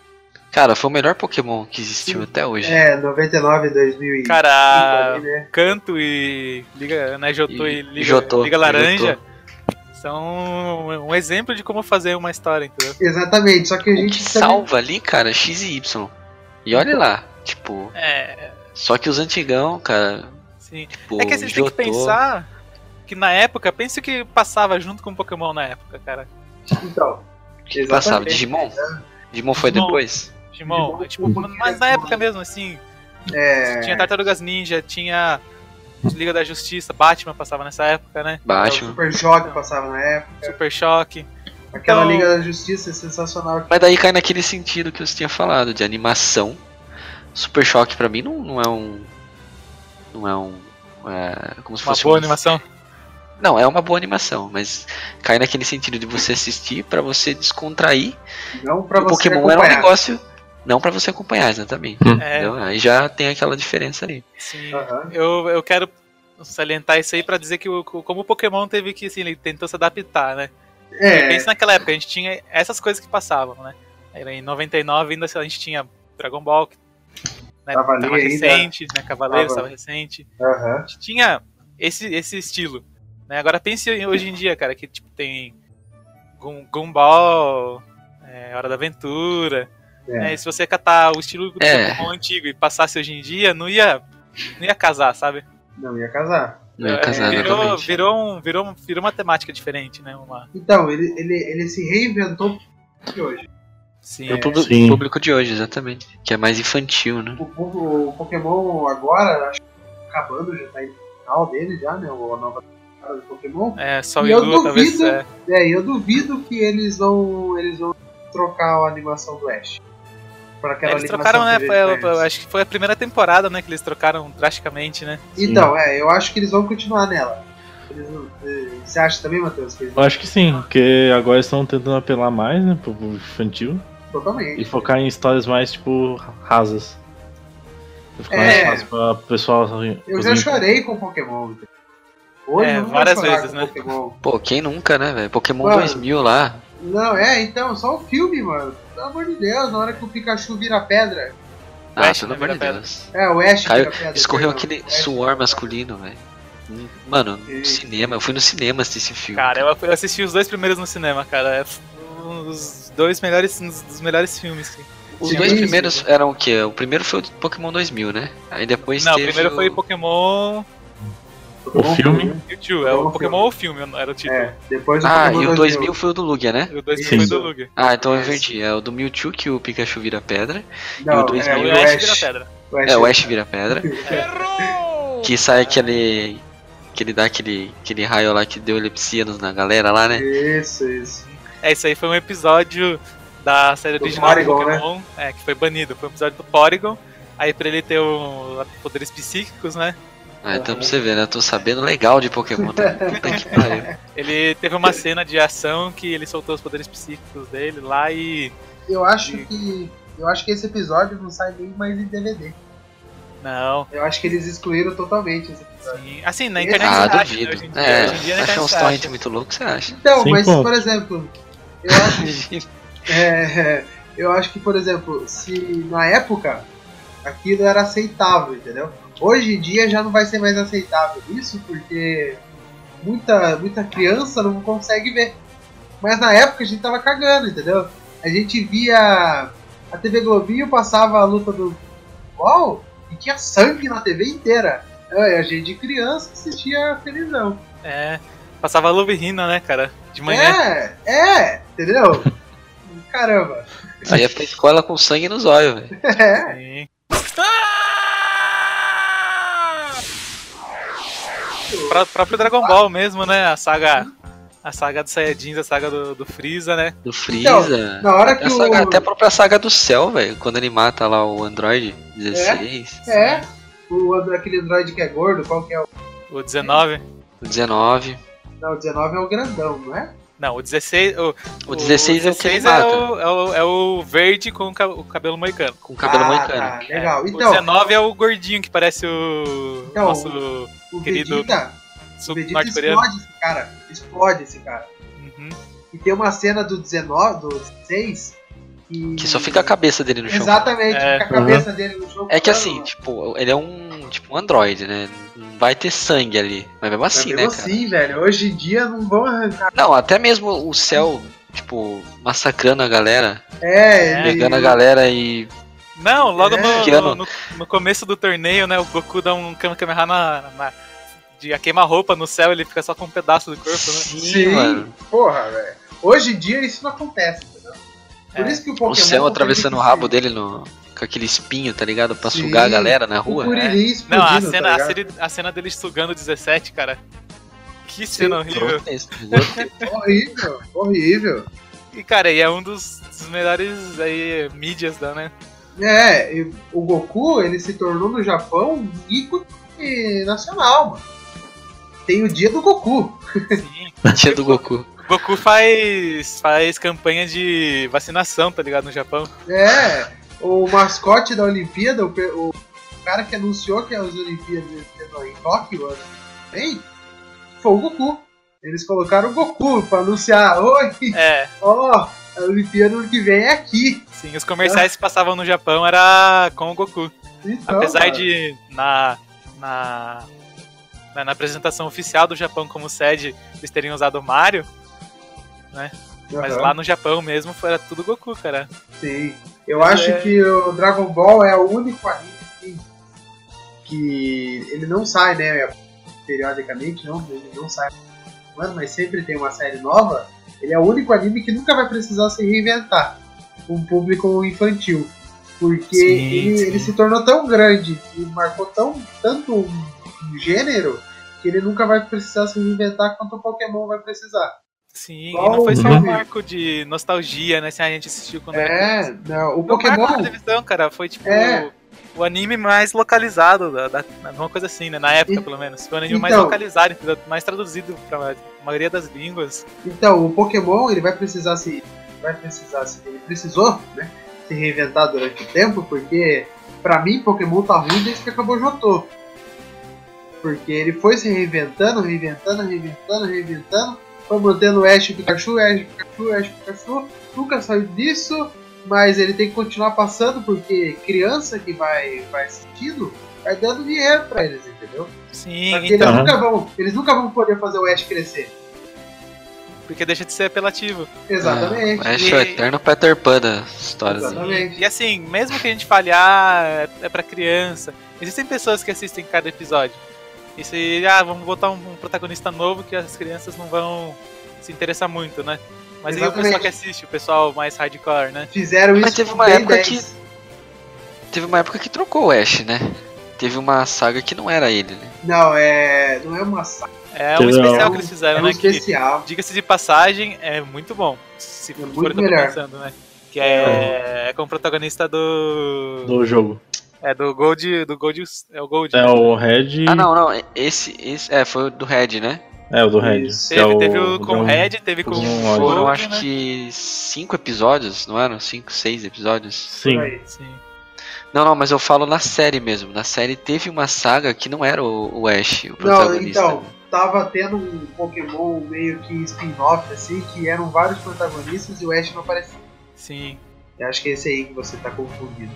Cara, foi o melhor Pokémon que existiu até hoje. É, 99 2000 Cara, né? Canto e Liga, né, Jotô e, E Liga, Jotô, Liga Laranja Jotô. são um exemplo de como fazer uma história, entendeu? Exatamente, só que a O gente que também- salva ali, cara, é X e Y. E olha lá, tipo, É, só que os antigão, cara, sim. tipo, É que a gente tem que Jotô, pensar que na época, pense o que passava junto com o Pokémon na época, cara. Então, que passava exatamente. Digimon. Digimon foi Digimon. depois. Digimon, Digimon, é, tipo, mas na época mesmo, assim, É, tinha Tartarugas Ninja, tinha Liga da Justiça, Batman passava nessa época, né? Batman. Super Choque passava na época. Super Choque. Aquela Então- Liga da Justiça é sensacional. Mas daí cai naquele sentido que você tinha falado, de animação. Super Choque pra mim não, não é um. Não é um. é, como se Uma fosse boa um- animação. Não, é uma boa animação, mas cai naquele sentido de você assistir pra você descontrair. Não pra o você Pokémon era um acompanhar. negócio. Não pra você acompanhar, exatamente. É, Entendeu? Aí já tem aquela diferença ali. sim. Aham. Eu, eu quero salientar isso aí pra dizer que o, como o Pokémon teve que, assim, ele tentou se adaptar, né? É, Pensa naquela época, a gente tinha essas coisas que passavam, né? Era em 99 ainda a gente tinha Dragon Ball, que né, Tava tava, ali ainda. recente, né? Cavaleiros Tava. tava recente. aham. A gente tinha esse, esse estilo. Né? Agora pense hoje em dia, cara, que tipo, tem Gumball, é, Hora da Aventura. É. né? E se você catar o estilo do É. Pokémon antigo e passasse hoje em dia, não ia, não ia casar, sabe? Não ia casar. Não é É, casar, virou, exatamente. virou, um, virou, virou uma temática diferente, né? Uma, Então, ele, ele, ele se reinventou de hoje. sim, Pro público, Sim. público de hoje, exatamente. Que é mais infantil, né? O, o- o Pokémon agora, acho que tá acabando, já tá indo no final dele já, né? A nova temporada do Pokémon. é, E e eu Lua talvez. duvido- É, É, e eu duvido que eles vão. Eles vão trocar a animação do Ash. Pra aquela eles trocaram, né? Foi, acho que foi a primeira temporada, né? Que eles trocaram drasticamente, né? Então, é, eu acho que eles vão continuar nela. Eles eh, Você acha também, Matheus? Que eles Eu acho que sim, porque agora eles estão tentando apelar mais, né, pro público infantil Totalmente. e focar em histórias mais, tipo, rasas. Fica É. mais fácil pra pessoal. Eu já chorei com Pokémon. Hoje É, várias vezes, com né? Pokémon. Pô, quem nunca, né, velho? Pokémon Mano. 2000 lá. Não, é, então, só o filme, mano. Pelo amor de Deus, na hora que o Pikachu vira pedra. Ah, Ash, pelo amor de. Deus. É, o Ash Caiu, vira pedra. escorreu aquele suor masculino, velho. Mano, no Isso. cinema, eu fui no cinema assistir esse filme. Cara, eu assisti os dois primeiros no cinema, cara. É um dos dois melhores, um dos melhores filmes. Sim. Os Sim, dois primeiros eram o quê? O primeiro foi o Pokémon 2000, né? Aí depois Não, o primeiro o... foi Pokémon O filme. Mewtwo. É o Pokémon o filme, era o título. É, depois o Ah, Pokémon e o 2000 foi o do Lugia, né? E o 2000 Sim. foi do Lugia. Ah, então eu Isso. inverti. É o do Mewtwo que o Pikachu vira pedra. Não, e o 2000 é, E o Ash vira pedra. O Ash É, o Ash vira pedra. Errou! Que sai aquele... Que ele dá aquele, aquele raio lá que deu epilepsia nos- na galera lá, né? Isso, isso. É, isso aí foi um episódio da série Do original do né? Pokémon, é, que foi banido. Foi um episódio do Porygon. Aí pra ele ter o, poderes psíquicos, né? Ah, então pra você ver, né? Eu tô sabendo legal de Pokémon. Tá? Puta que pariu. Ele teve uma cena de ação que ele soltou os poderes psíquicos dele lá e. Eu acho que. Eu acho que esse episódio não sai nem mais em DVD. Não. Eu acho que eles excluíram totalmente esse episódio. Sim. Assim, na internet Ah, você acha, né, duvido. hoje em dia. É, hoje em dia na achar uns torrent muito loucos, você acha? Então, Sim, mas pô. por exemplo, eu acho. é, eu acho que, por exemplo, se na época aquilo era aceitável, entendeu? Hoje em dia já não vai ser mais aceitável isso, porque muita, muita criança não consegue ver. Mas na época a gente tava cagando, entendeu? A gente via a TV Globinho passava a luta do futebol e tinha sangue na TV inteira. É, a gente de criança assistia a televisão. É. Passava Love Hina, né, cara? De manhã. É, é, entendeu? Caramba. Você ia pra escola com sangue nos olhos, velho. É. Sim. Pró- próprio Dragon Ball mesmo, né? A saga. A saga dos Saiyajins, a saga do, do Freeza, né? Do Freeza. Na hora que a saga- o. até a própria saga do céu, velho. Quando ele mata lá o Android 16, É, o, andro- aquele android que é gordo, qual que é o. O 19. o 19. Não, o 19 é o grandão, não é? Não, o 16. O, O 16 é o que ele 16 mata. o, é, o, é o verde com o o cabelo moicano. Com o cabelo ah, moicano. Tá, legal. É, Então, o 19 é o gordinho que parece o Então, nosso o querido Vegeta, o Vegeta explode esse cara. Explode esse cara. Uhum. E tem uma cena do 19, do 16, que. Que só fica a cabeça dele no chão. Exatamente, É. fica a cabeça dele no chão. É que assim, tipo, ele é um tipo um android, né? Não vai ter sangue ali. Mas mesmo assim, mesmo né, cara? assim, velho, hoje em dia não vão arrancar. Não, até mesmo o céu, tipo, massacrando a galera, É, ele. pegando a galera e. Não, logo É. no, Que ano? no, no começo do torneio, né? O Goku dá um Kamehameha na, na, de a queima-roupa no céu, ele fica só com um pedaço do corpo, né? Sim, mano. porra, velho. Hoje em dia isso não acontece, entendeu? Por É. isso que o Pokémon. O céu atravessando o rabo dele no, com aquele espinho, tá ligado? Pra Sim. sugar a galera na rua. Explodindo, Não, a tá cena, a, ligado? cena, a cena dele sugando o 17, cara. Que cena horrível. Grotesco, grotesco. Horrível, horrível. E, cara, e é um dos, dos melhores aí, mídias da, né? É, o Goku, ele se tornou no Japão um ícone nacional, mano. Tem o dia do Goku. Sim. Tia do Goku. O Goku faz, faz campanha de vacinação, tá ligado? No Japão. É, o mascote da Olimpíada, o, o cara que anunciou que as Olimpíadas em Tóquio que vem, foi o Goku. Eles colocaram o Goku pra anunciar, oi, É, ó, a Olimpíada ano que vem é aqui. sim, os comerciais que passavam no Japão era com o Goku. Então, Apesar cara, de na, na, na, na apresentação oficial do Japão como sede eles terem usado o Mario, mas aham, lá no Japão mesmo foi era tudo Goku, cara. Sim. Eu acho É. que o Dragon Ball é o único anime que, que ele não sai, né? Periodicamente, não, ele não sai. Mano, mas sempre tem uma série nova. Ele é o único anime que nunca vai precisar se reinventar com um público infantil. Porque Sim, ele, sim. ele se tornou tão grande e marcou tão, tanto um, gênero que ele nunca vai precisar se reinventar quanto o Pokémon vai precisar. Sim, e não foi só o um marco de nostalgia, né? Se a gente assistiu quando era É, não, o Foi um marco na Pokémon. televisão, cara, foi tipo É. o anime mais localizado, da, da, uma coisa assim, né? Na época, E- pelo menos. Foi o anime mais então- localizado, entendeu? mais traduzido pra maioria das línguas. Então, o Pokémon ele vai precisar se. Vai precisar se. Ele precisou, né? Se reinventar durante o tempo, porque pra mim, Pokémon tá ruim desde que acabou o Jotô. Porque ele foi se reinventando, reinventando, reinventando, reinventando. Foi mantendo o Ash Pikachu, Ash Pikachu, Ash Pikachu. Nunca saiu disso, mas ele tem que continuar passando porque criança que vai, vai assistindo vai dando dinheiro pra eles, entendeu? Sim, então, eles, nunca vão, eles nunca vão poder fazer o Ash crescer. porque deixa de ser apelativo. Exatamente. Ah, Ash é o eterno Peter Pan da história. assim. Exatamente. E assim, mesmo que a gente falhar, é, é pra criança. Existem pessoas que assistem cada episódio. E se, ah, vamos botar um, um protagonista novo que as crianças não vão se interessar muito, né? Mas aí o pessoal Exatamente. que assiste, o pessoal mais hardcore, né? Fizeram isso Mas teve com uma época 10. que- Teve uma época que trocou o Ash, né? Teve uma saga que não era ele, né? Não, é. Não é uma saga. É um especial É que eles fizeram, É um né? Que, especial. diga-se de passagem, é muito bom. Se for muito o que eu tô melhor. pensando, né? Que é, é com o protagonista do. do jogo. É do Gold. Do Gold. É o Gold. É né? o Red. Ah, não, não. Esse, esse é, foi o do Red, né? É o do Red. Isso. que Teve, é o, teve o com o do- Red, teve com o Gold. Foram, Gold, acho né? que cinco episódios, não eram? Cinco, seis episódios? Sim. Não, não, mas eu falo na série mesmo. Na série teve uma saga que não era o, o Ash, o Não, protagonista. então, tava tendo um Pokémon meio que spin-off, assim, que eram vários protagonistas e o Ash não aparecia. Sim. Eu acho que é esse aí que você tá confundindo.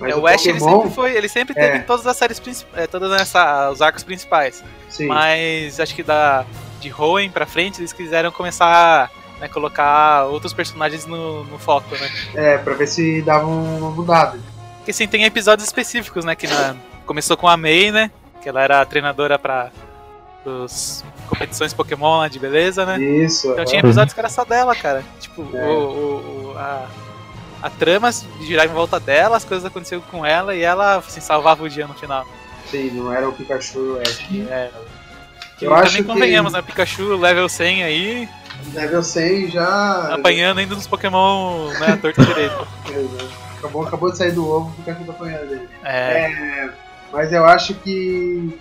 Mas É, o Ash ele Pokémon, sempre foi. Ele sempre É. teve em todas as séries principais. Todas essa, os arcos principais. Sim, Mas acho que da. De Hoenn pra frente, eles quiseram começar a colocar outros personagens no, no foco, né? é, pra ver se dava uma mudada. Porque sim, tem episódios específicos, né? Que na- começou com a May, né? Que ela era treinadora pra os competições Pokémon lá de beleza, né? Isso. Então aham. tinha episódios que era só dela, cara. Tipo, É. o, o- o- a, a trama girava em volta dela, as coisas aconteciam com ela e ela assim, salvava o dia no final. Sim, não era o Pikachu e o Ash. É. Que Eu acho também que- convenhamos, né? Pikachu level 100 aí, Level 100 já. apanhando ainda dos Pokémon, né? Torto direito. Acabou, acabou de sair do ovo, o Pikachu tá apanhando dele. É, É, mas eu acho que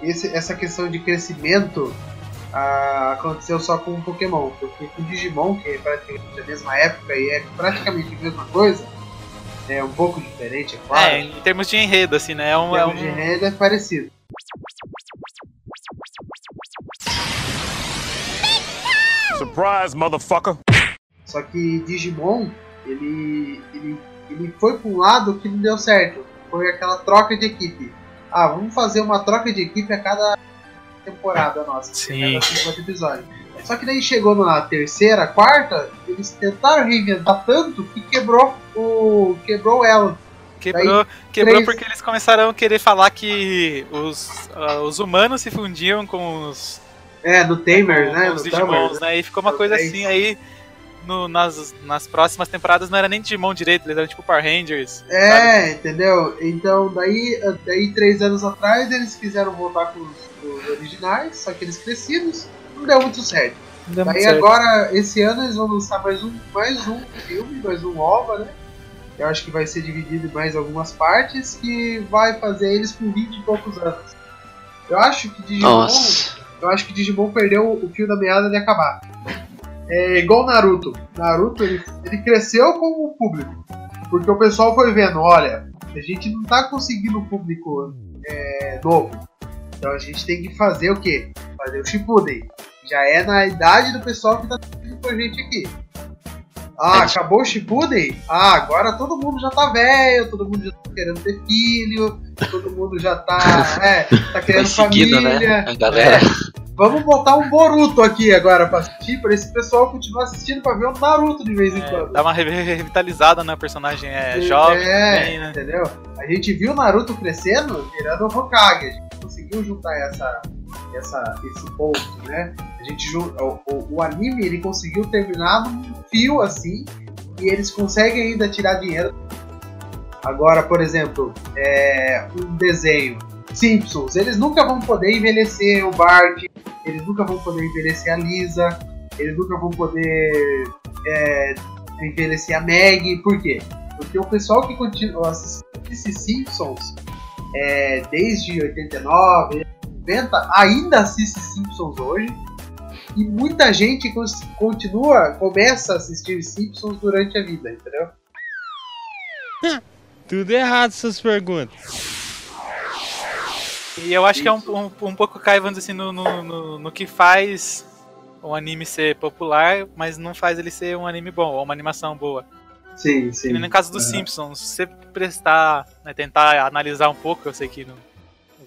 esse- essa questão de crescimento ah, aconteceu só com o Pokémon, porque com o Digimon, que é praticamente a mesma época e é praticamente a mesma coisa, é um pouco diferente, é claro. é, em termos de enredo, assim, né? É um, em é termos de um, enredo é parecido. Surprise, motherfucker. Só que Digimon, ele, ele, ele foi para um lado que não deu certo. Foi aquela troca de equipe. Ah, vamos fazer uma troca de equipe a cada temporada nossa. Sim. Cada 50 episódios. Só que daí chegou na terceira, quarta, eles tentaram reinventar tanto que quebrou o. quebrou ela. quebrou, quebrou três- porque eles começaram a querer falar que os, ah, os humanos se fundiam com os, É, no Tamer, né? os. Digimons, né? E ficou uma coisa três. assim, aí no- nas, nas próximas temporadas não era nem Digimon direito, eles eram tipo Power Rangers. sabe? É, entendeu? Então, daí, daí três anos atrás, eles quiseram voltar com os, os originais, só que eles crescidos, não deu muito certo. Não muito Daí certo. agora, esse ano, eles vão lançar mais um, mais um filme, mais um OVA, né? Eu acho que vai ser dividido em mais algumas partes, que vai fazer eles com 20 e poucos anos. Eu acho que Digimon, Nossa. eu acho que Digimon perdeu o fio da meada de acabar. É igual Naruto. Naruto, ele, ele cresceu com o público. Porque o pessoal foi vendo, olha, a gente não tá conseguindo público é, novo. Então a gente tem que fazer o quê? Fazer o Shippuden. Já é na idade do pessoal que tá assistindo com a gente aqui. Ah, É. acabou o Shippuden? Ah, agora todo mundo já tá velho, todo mundo já tá querendo ter filho, todo mundo já tá, é, tá Foi querendo seguido, família. né? A galera. Vamos botar um Boruto aqui agora pra assistir, pra esse pessoal continuar assistindo pra ver o Naruto de vez em É, quando. dá uma re- revitalizada na personagem é, jovem É, também, né? entendeu? A gente viu o Naruto crescendo, virando o Hokage. Conseguiu juntar essa, essa, esse ponto, né? A gente o, o, o anime ele conseguiu terminar num fio assim e eles conseguem ainda tirar dinheiro. Agora, por exemplo, é, um desenho Simpsons, eles nunca vão poder envelhecer o Bart, eles nunca vão poder envelhecer a Lisa, eles nunca vão poder é, envelhecer a Meg. Por quê? Porque o pessoal que continua assistindo esses Simpsons é, desde 89, 90, ainda assiste Simpsons hoje. E muita gente continua, começa a assistir Simpsons durante a vida, entendeu? Tudo errado essas perguntas. E eu acho que é um, um, um pouco cai, vamos dizer assim, no, no, no, no que faz um anime ser popular, mas não faz ele ser um anime bom, ou uma animação boa. Sim, Que sim. nem no caso dos. Simpsons, se você prestar, né, tentar analisar um pouco, eu sei que não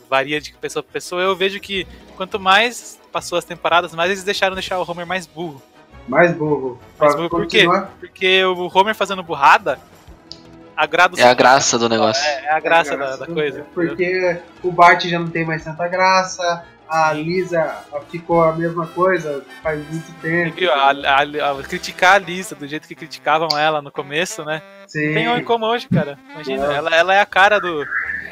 varia de pessoa para pessoa, eu vejo que quanto mais passou as temporadas, mais eles deixaram deixar o Homer mais burro. Mais burro. Mais burro por quê? Porque o Homer fazendo burrada agrada os É a graça do negócio. É, é a graça, É, da, da coisa. entendeu? Porque o Bart já não tem mais tanta graça, a Lisa ficou a mesma coisa faz muito tempo. A, a- a- criticar a Lisa do jeito que criticavam ela no começo, né? Sim. Não tem homem como hoje, cara. Imagina, Não. ela, ela é a cara do,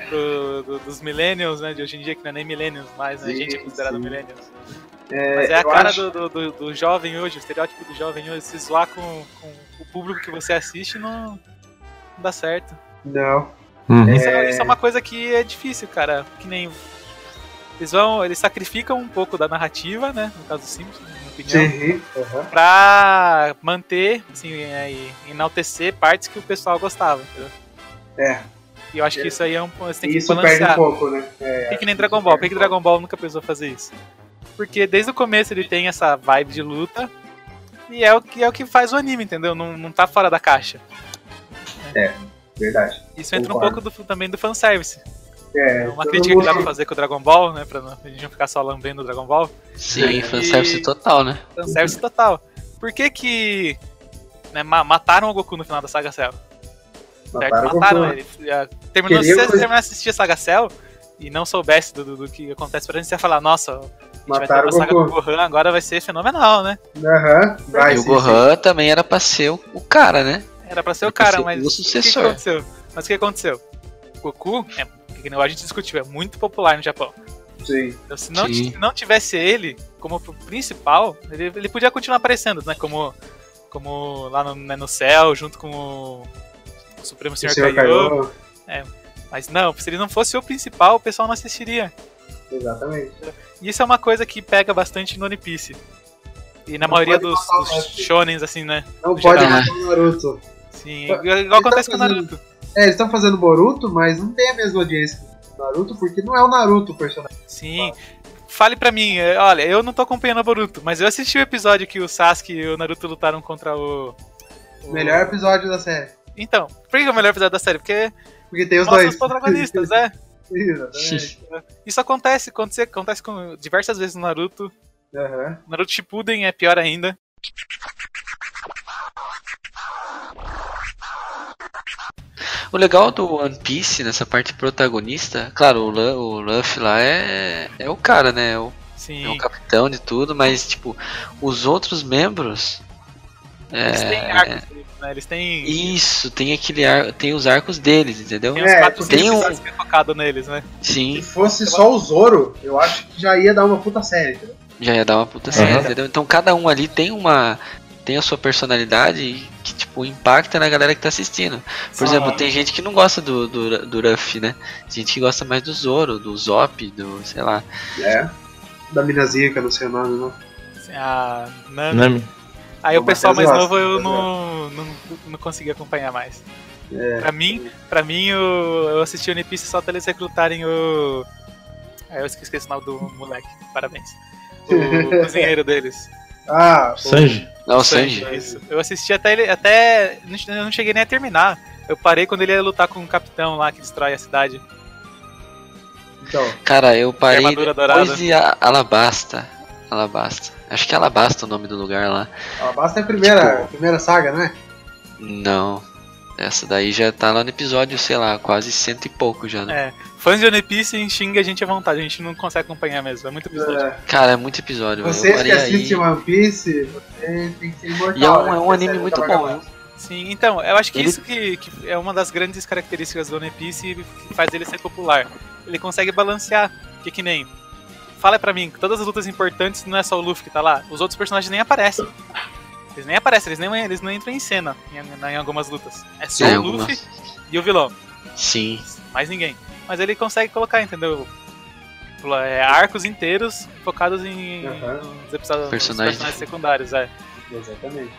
do- do- dos millennials, né? De hoje em dia, que não é nem millennials mais, né? A gente é considerado sim. millennials. É, Mas é a cara acho- do, do, do- do jovem hoje, o estereótipo do jovem hoje. Se zoar com, com o público que você assiste, não, não dá certo. Não. Uhum. Isso, é, isso é uma coisa que é difícil, cara. Que nem. Eles vão. Eles sacrificam um pouco da narrativa, né? No caso do Simpsons, na minha opinião. Sim. aham. Pra manter, assim, é, e enaltecer partes que o pessoal gostava, entendeu? É. E eu acho que isso aí é um. Você tem que Isso perde balancear. um pouco, né? É, Tem que nem Dragon Ball. Por perde que um Dragon Ball nunca precisou fazer isso? Porque desde o começo ele tem essa vibe de luta. E é o que, é o que faz o anime, entendeu? Não, não tá fora da caixa. pouco. Verdade. Isso entra um Concordo. pouco do, também do fanservice. É, É uma crítica que dá pra fazer com o Dragon Ball, né? Pra não, a gente não ficar só lambendo o Dragon Ball. Sim, fanservice total, né? Fanservice total. Por que que né, ma- mataram o Goku no final da Saga Cell? Certo? Mataram o Mataram Goku. ele. Terminou, se você terminar de assistir a Saga Cell e não soubesse do, do- do que acontece pra gente, você ia falar, nossa, a gente vai ter Mataram uma o saga com o Goku. Gohan, agora vai ser fenomenal, né? Aham. Vai, e o sim, Gohan também era pra ser o, o cara, né? Era pra ser o Era pra cara, ser mas o o que, que sucessor. aconteceu? Mas o que aconteceu? O Goku, é, que nem a gente discutiu, é muito popular no Japão. sim. Então, se não, Sim. se não tivesse ele como principal, ele, ele podia continuar aparecendo, né? Como, como lá no, né, no céu, junto com o, o Supremo Senhor, senhor Kaiô. Kaiô. Mas não, se ele não fosse o principal, o pessoal não assistiria. Exatamente. E isso é uma coisa que pega bastante no One Piece. E na Não maioria dos, dos shonens, assim, né? Não pode geral. matar o Naruto. Sim, igual, igual ele tá acontece com o fazendo- Naruto. É, eles estão fazendo Boruto, mas não tem a mesma audiência do Naruto, porque não é o Naruto o personagem. Sim. Fale pra mim, é, olha, eu não tô acompanhando o Boruto, mas eu assisti o episódio que o Sasuke e o Naruto lutaram contra o. o- Melhor episódio da série. Então, por que é o melhor episódio da série? Porque Porque tem os dois. os protagonistas, é. Exatamente. Isso acontece, acontece, acontece com diversas vezes no Naruto. Aham. Naruto Shippuden é pior ainda. O legal do One Piece nessa parte protagonista, claro, o, Lu- o Luffy lá é, é o cara, né? É o, Sim. é o capitão de tudo, mas tipo, os outros membros. Eles têm É, arcos, né? Eles têm. isso, tem aquele ar, tem os arcos deles, entendeu? Tem É, 4 tem um- é focado neles, né? Sim, Se fosse só o Zoro, eu acho que já ia dar uma puta série. entendeu? já ia dar uma puta série, entendeu? Então cada um ali tem uma tem a sua personalidade que tipo impacta na galera que tá assistindo. Por exemplo, tem gente que não gosta do do, do Ruffy, né? Tem gente que gosta mais do Zoro, do Zop, do sei lá. É. Da minazinha, que eu não sei o nome, não. A Nami. Nami. Aí o O pessoal mais novo eu gosta, não, não, não consegui acompanhar mais. É. Pra mim, pra mim o- eu assisti One Piece só até eles recrutarem o. Aí eu esqueci o nome do moleque, parabéns. O cozinheiro deles. Ah, o- Sanji. Não, o Sanji. Isso. Eu assisti até ele. Até. Eu não cheguei nem a terminar. Eu parei quando ele ia lutar com um capitão lá que destrói a cidade. então. Cara, eu parei armadura depois dourada. de A- Alabasta. Alabasta. Acho que é Alabasta o nome do lugar lá. Alabasta é a primeira, Tipo- a primeira saga, né? Não. Essa daí já tá lá no episódio, sei lá, quase cento e pouco já, né? É. Fãs de One Piece xinga a gente à vontade, a gente não consegue acompanhar mesmo. É muito episódio. É. Cara, é muito episódio, Vocês que parei aí. assistem One Piece, você tem que ser imortal. E é um, né? é um anime muito bom? Sim, então, eu acho que Ele- isso que, que é uma das grandes características do One Piece e que faz ele ser popular. Ele consegue balancear, que que nem. Fala pra mim, todas as lutas importantes não é só o Luffy que tá lá, os outros personagens nem aparecem. Eles nem aparecem, eles, nem, eles não entram em cena em, em algumas lutas. É só É, o algumas. Luffy e o vilão, Sim. mais ninguém. Mas ele consegue colocar, entendeu? É, arcos inteiros focados em, nos episódios, nos Personagens. personagens secundários, é. Exatamente.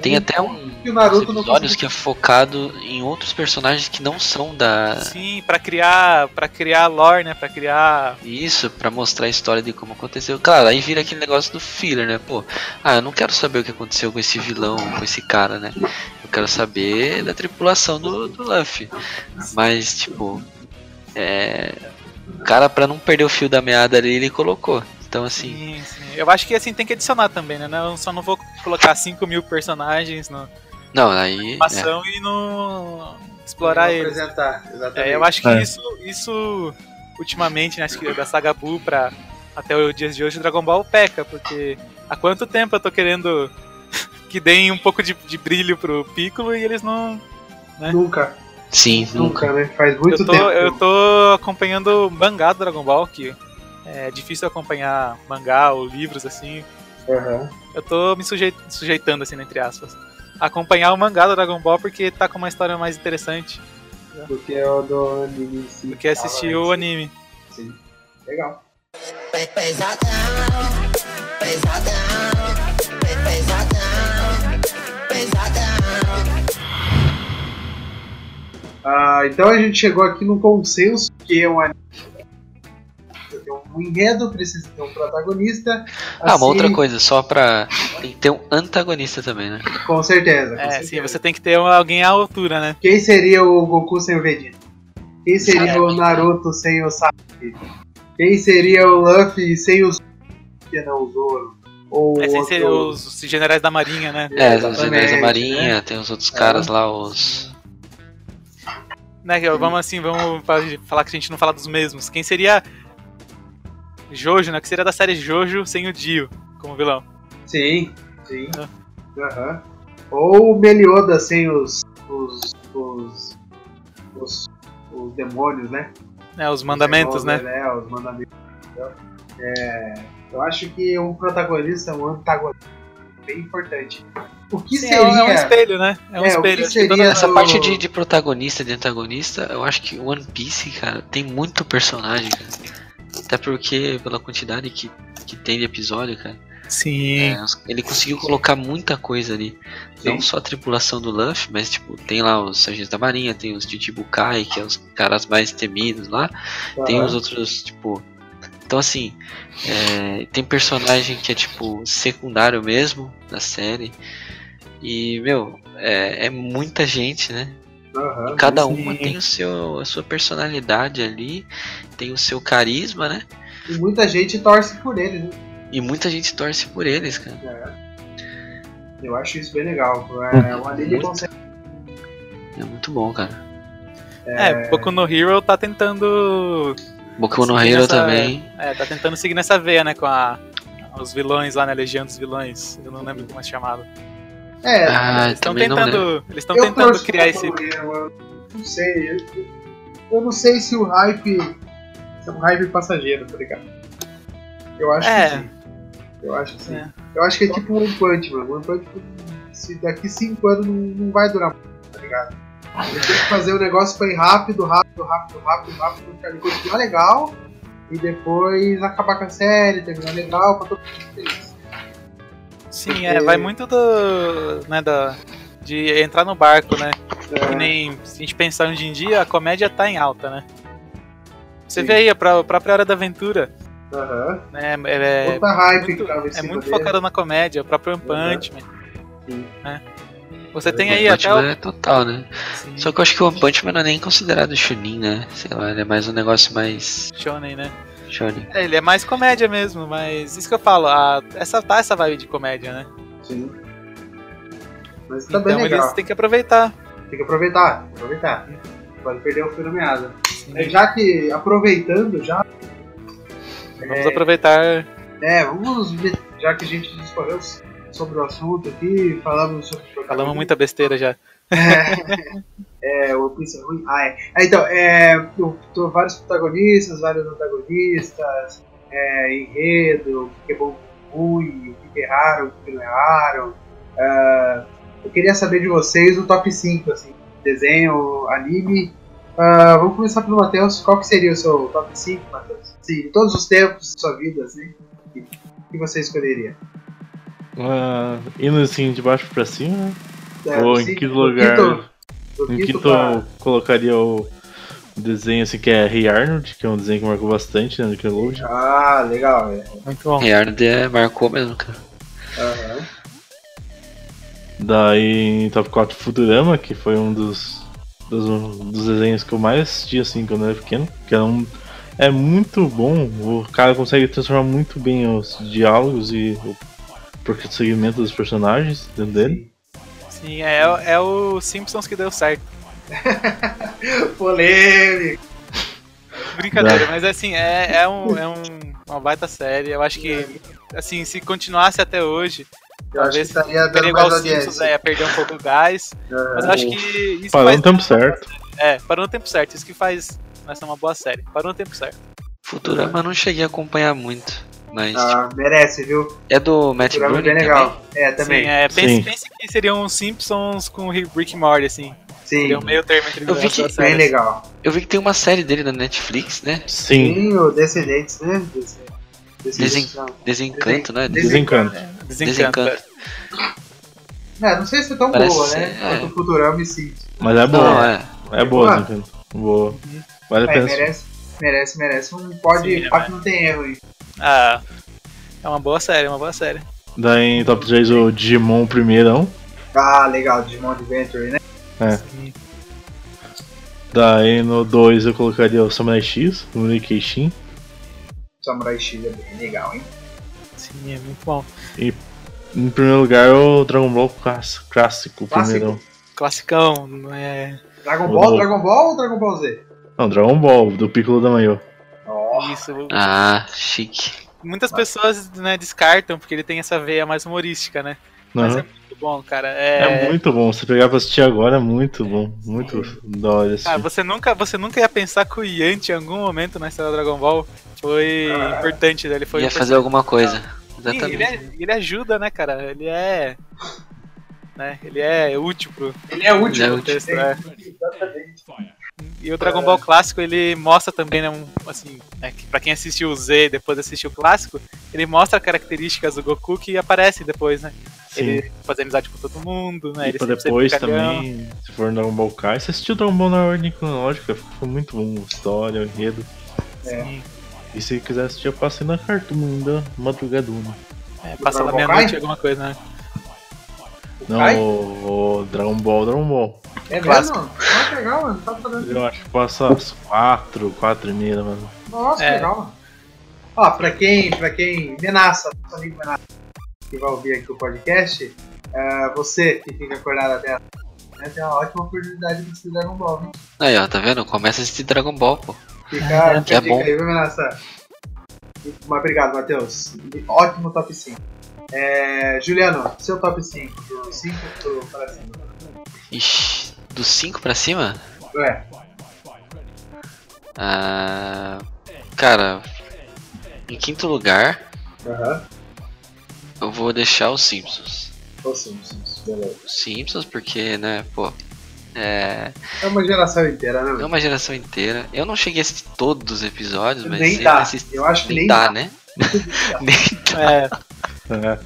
Tem até um que o Naruto não episódios que é focado em outros personagens que não são da. Sim, pra criar, para criar lore, né? Pra criar. Isso, pra mostrar a história de como aconteceu. Claro, aí vira aquele negócio do filler, né? Pô, ah, eu não quero saber o que aconteceu com esse vilão, com esse cara, né? Eu quero saber da tripulação do, do Luffy. Mas, tipo, é. O cara, pra não perder o fio da meada ali, ele colocou. Então, assim, Sim, sim. Eu acho que assim tem que adicionar também, né? Eu só não vou colocar 5 mil personagens na não, aí. é. ação e não explorar eles. É, eu acho que É. isso, isso ultimamente, né, acho que da saga Buu pra até os dias de hoje, o Dragon Ball peca, porque há quanto tempo eu tô querendo que deem um pouco de, de brilho pro Piccolo e eles não. Nunca, Sim, nunca. nunca, né? Faz muito eu, tô, tempo. eu tô acompanhando o mangá do Dragon Ball, que é difícil acompanhar mangá ou livros assim. Aham. Eu tô me sujeit- sujeitando, assim, entre aspas. Acompanhar o mangá do Dragon Ball porque tá com uma história mais interessante Porque é o do anime si. do que assistir o anime. Sim. Legal. Ah, então a gente chegou aqui num consenso que é um anime. Um enredo, precisa ter um protagonista. Ah, uma assim, outra coisa, só pra. Tem que ter um antagonista também, né? Com certeza. com É, certeza. sim, você tem que ter alguém à altura, né? Quem seria o Goku sem o Vegeta? Quem seria o Naruto sem o Sasuke? Quem seria o Luffy sem o que não o Zoro? Ou É, sem outro- ser os, os generais da marinha, né? É, os Exatamente, generais da Marinha, né? tem os outros caras lá, os. Né? Vamos assim, vamos fa- falar que a gente não fala dos mesmos. Quem seria Jojo, né? Que seria da série Jojo sem o Dio como vilão? Sim, sim. Aham. Ou Melioda sem os. os. os. os, os demônios, né? É, os mandamentos, Os né? demônios, né? Os mandamentos. entendeu? É, eu acho que um protagonista, um antagonista bem importante. O que Sim, é, seria. um- é um espelho, né? É um É, espelho. seria- Essa parte de, de protagonista, de antagonista, eu acho que One Piece, cara, tem muito personagem, cara. Até porque, pela quantidade que, que tem de episódio, cara, Sim. é, ele conseguiu colocar muita coisa ali. Não Sim. só a tripulação do Luffy, mas, tipo, tem lá os sargentos da marinha, tem os Chichibukai, que é os caras mais temidos lá. Tem Aham. os outros, tipo. Então, assim, é, tem personagem que é, tipo, secundário mesmo da série. E, meu, é, é muita gente, né? Aham. Cada sim. uma tem o seu, a sua personalidade ali, tem o seu carisma, né? E muita gente torce por ele, né? E muita gente torce por eles, cara. É. Eu acho isso bem legal. É, o anime Muito. consegue. É muito bom, cara. É, Boku no Hero tá tentando. Boku no seguir Hero nessa- também. É, tá tentando seguir nessa veia, né? Com a, os vilões lá na Legião dos Vilões. Eu não lembro como é chamado. É, Ah, eles estão tentando. Eles estão tentando criar esse. No Eu não sei. Eu, eu não sei se o hype. Se é um hype passageiro, tá ligado? Eu acho É. que sim. Eu acho que sim. É. Eu acho que é tipo um One Punch, mano. One Punch, se daqui 5 anos não, não vai durar muito, tá ligado? Ele tem que fazer o negócio pra ir rápido, rápido, rápido, rápido, rápido, pra ele continuar legal e depois acabar com a série, terminar legal, pra todo mundo feliz. Sim, é, vai muito do. né, da. De entrar no barco, né? Que É, nem se a gente pensar hoje em dia, a comédia tá em alta, né? Você Sim. vê aí a pró- própria Hora da Aventura, Aham. né? É, Outra hype muito, que tava é muito dele. focado na comédia, o próprio One Uhum. Punch Man. Sim. Né? Você tem aí até o. é total, né? Sim, Só que eu acho que o One Punch Man não é nem considerado Chunin, né? Sei lá, ele é mais um negócio mais Shonen, né? Shonen. É, ele é mais comédia mesmo, mas isso que eu falo, a, essa, tá essa vibe de comédia, né? Sim. Mas tá então bem legal. eles têm que aproveitar. Tem que aproveitar, aproveitar. Pode perder o fio da meada. Sim. É, Já que, aproveitando já, Vamos aproveitar. é, vamos, ver- já que a gente discorreu sobre o assunto aqui, falamos sobre Falamos muita besteira já. É, o Piece é ruim. Ah, é. É, então, é, eu tô vários protagonistas, vários antagonistas, é, enredo, o que é bom, o que é ruim, o que erraram, o que não erraram. Ah, eu queria saber de vocês o top 5, assim, desenho, anime. Ah, vamos começar pelo Matheus. Qual que seria o seu top 5, Matheus? Sim, de todos os tempos de sua vida, assim, o que você escolheria? Ah, indo assim de baixo pra cima, né? É, Ou em que lugar? quinto- Em quinto quinto pra- colocaria o desenho assim que é Rei Arnold, que é um desenho que marcou bastante né, no Nickelodeon. Ah, legal, velho. Muito bom. Rei Arnold é, marcou mesmo, cara. Aham. Daí em top 4 Futurama, que foi um dos, dos, dos desenhos que eu mais assisti assim quando eu era pequeno. Que é, um, é muito bom, o cara consegue transformar muito bem os diálogos e o prosseguimento dos personagens dentro dele. Sim, é, é o Simpsons que deu certo. Polêmico. Brincadeira, mas assim, é, é, um, é um, uma baita série. Eu acho que, assim, se continuasse até hoje, Eu acho que talvez estaria igual mais os Simpsons, audiência. é, ia perder um pouco o gás. Mas eu acho que isso Parou no tempo certo. É, parou no tempo certo. Isso que faz essa uma boa série. Parou no tempo certo. Futurama eu não cheguei a acompanhar muito. Mas Ah, merece, viu? é do Matt Futurama é Groening bem também? legal. É, também. Sim, é, pense, Sim. pense que seriam os Simpsons com o Rick Morty, assim. Sim, Seria um meio termo entre Eu vi que- bem séries. legal. Eu vi que tem uma série dele na Netflix, né? Sim, Sim, o Descendentes, né? Não. Desencanto, né? desencanto. Desencanta. Desencanto. É, não sei se é tão Parece boa, ser, né? é. Quanto Futurama e sim. Mas é Não, boa. é. É boa, Ah. Desencanto. Boa. Vale a pena. merece, merece, merece. Um pode, Sim, pode não tem erro aí. Ah, é uma boa série, é uma boa série. Daí em top 3 o Digimon primeirão. Ah, legal, Digimon Adventure, né? Sim. Daí no 2 eu colocaria o Samurai X, o Keishin. Samurai X é bem legal, hein? Sim, é muito bom. Em primeiro lugar o Dragon Ball clássico, clássico Clássico? primeirão. Classicão, não é. Dragon Ball. Dragon Ball ou Dragon Ball Z? Não, Dragon Ball, do Piccolo da Manhã. Isso. Ah, chique. Muitas pessoas né, descartam porque ele tem essa veia mais humorística, né? Mas é muito bom, cara. É... É, muito bom, se pegar pra assistir agora é muito bom. Muito da hora assistir. Cara, você nunca, você nunca ia pensar que o Yanti, em algum momento na história do Dragon Ball, foi importante, né? Ele foi Ia um fazer alguma coisa. Sim, ele, Exatamente. é- ele ajuda, né, cara? Ele é. Né, ele é útil pro ele é útil. Ele é útil. texto, É. Exatamente. E o Dragon Ball clássico, ele mostra também, né, um, assim, né, que pra quem assistiu o Z e depois assistiu o clássico, ele mostra características do Goku que aparecem depois, né? Sim. Ele faz amizade com todo mundo, né? E Ele depois também, se for no Dragon Ball Kai, você assistiu Dragon Ball na ordem cronológica, ficou muito bom, história, enredo. Sim. E se quiser assistir, eu passei na Cartoon ainda, madrugadona. É, passa Ball meia-noite alguma coisa, né? Não, Kai? o, o Dragon Ball, Dragon Ball. É Clássico. mesmo? Nossa, legal, mano. Tá fazendo. Eu acho que passa às 4, 4 e meia, mano. Nossa, É. legal, mano. Ó, pra quem, pra quem. Menaça, nosso amigo Menaça, que vai ouvir aqui o podcast, é, você que fica acordado até a né, tem uma ótima oportunidade de assistir Dragon Ball, hein? Aí, ó, tá vendo? Começa a assistir Dragon Ball, pô. Fica, Que é bom. aí, viu, Menaça? Mas obrigado, Matheus. Ótimo top 5. É, Juliano, seu top 5, do 5 pro para cima. Ixi, do 5 pra cima? Ué, Ah, cara, em quinto lugar, aham. eu vou deixar os Simpsons. Ou Simpsons, beleza. Os Simpsons, porque, né, pô, é, É uma geração inteira, né? é mano? uma geração inteira. Eu não cheguei a assistir todos os episódios, mas Nem eu dá. assisti- Eu acho que nem dá, dá. né? nem É, É.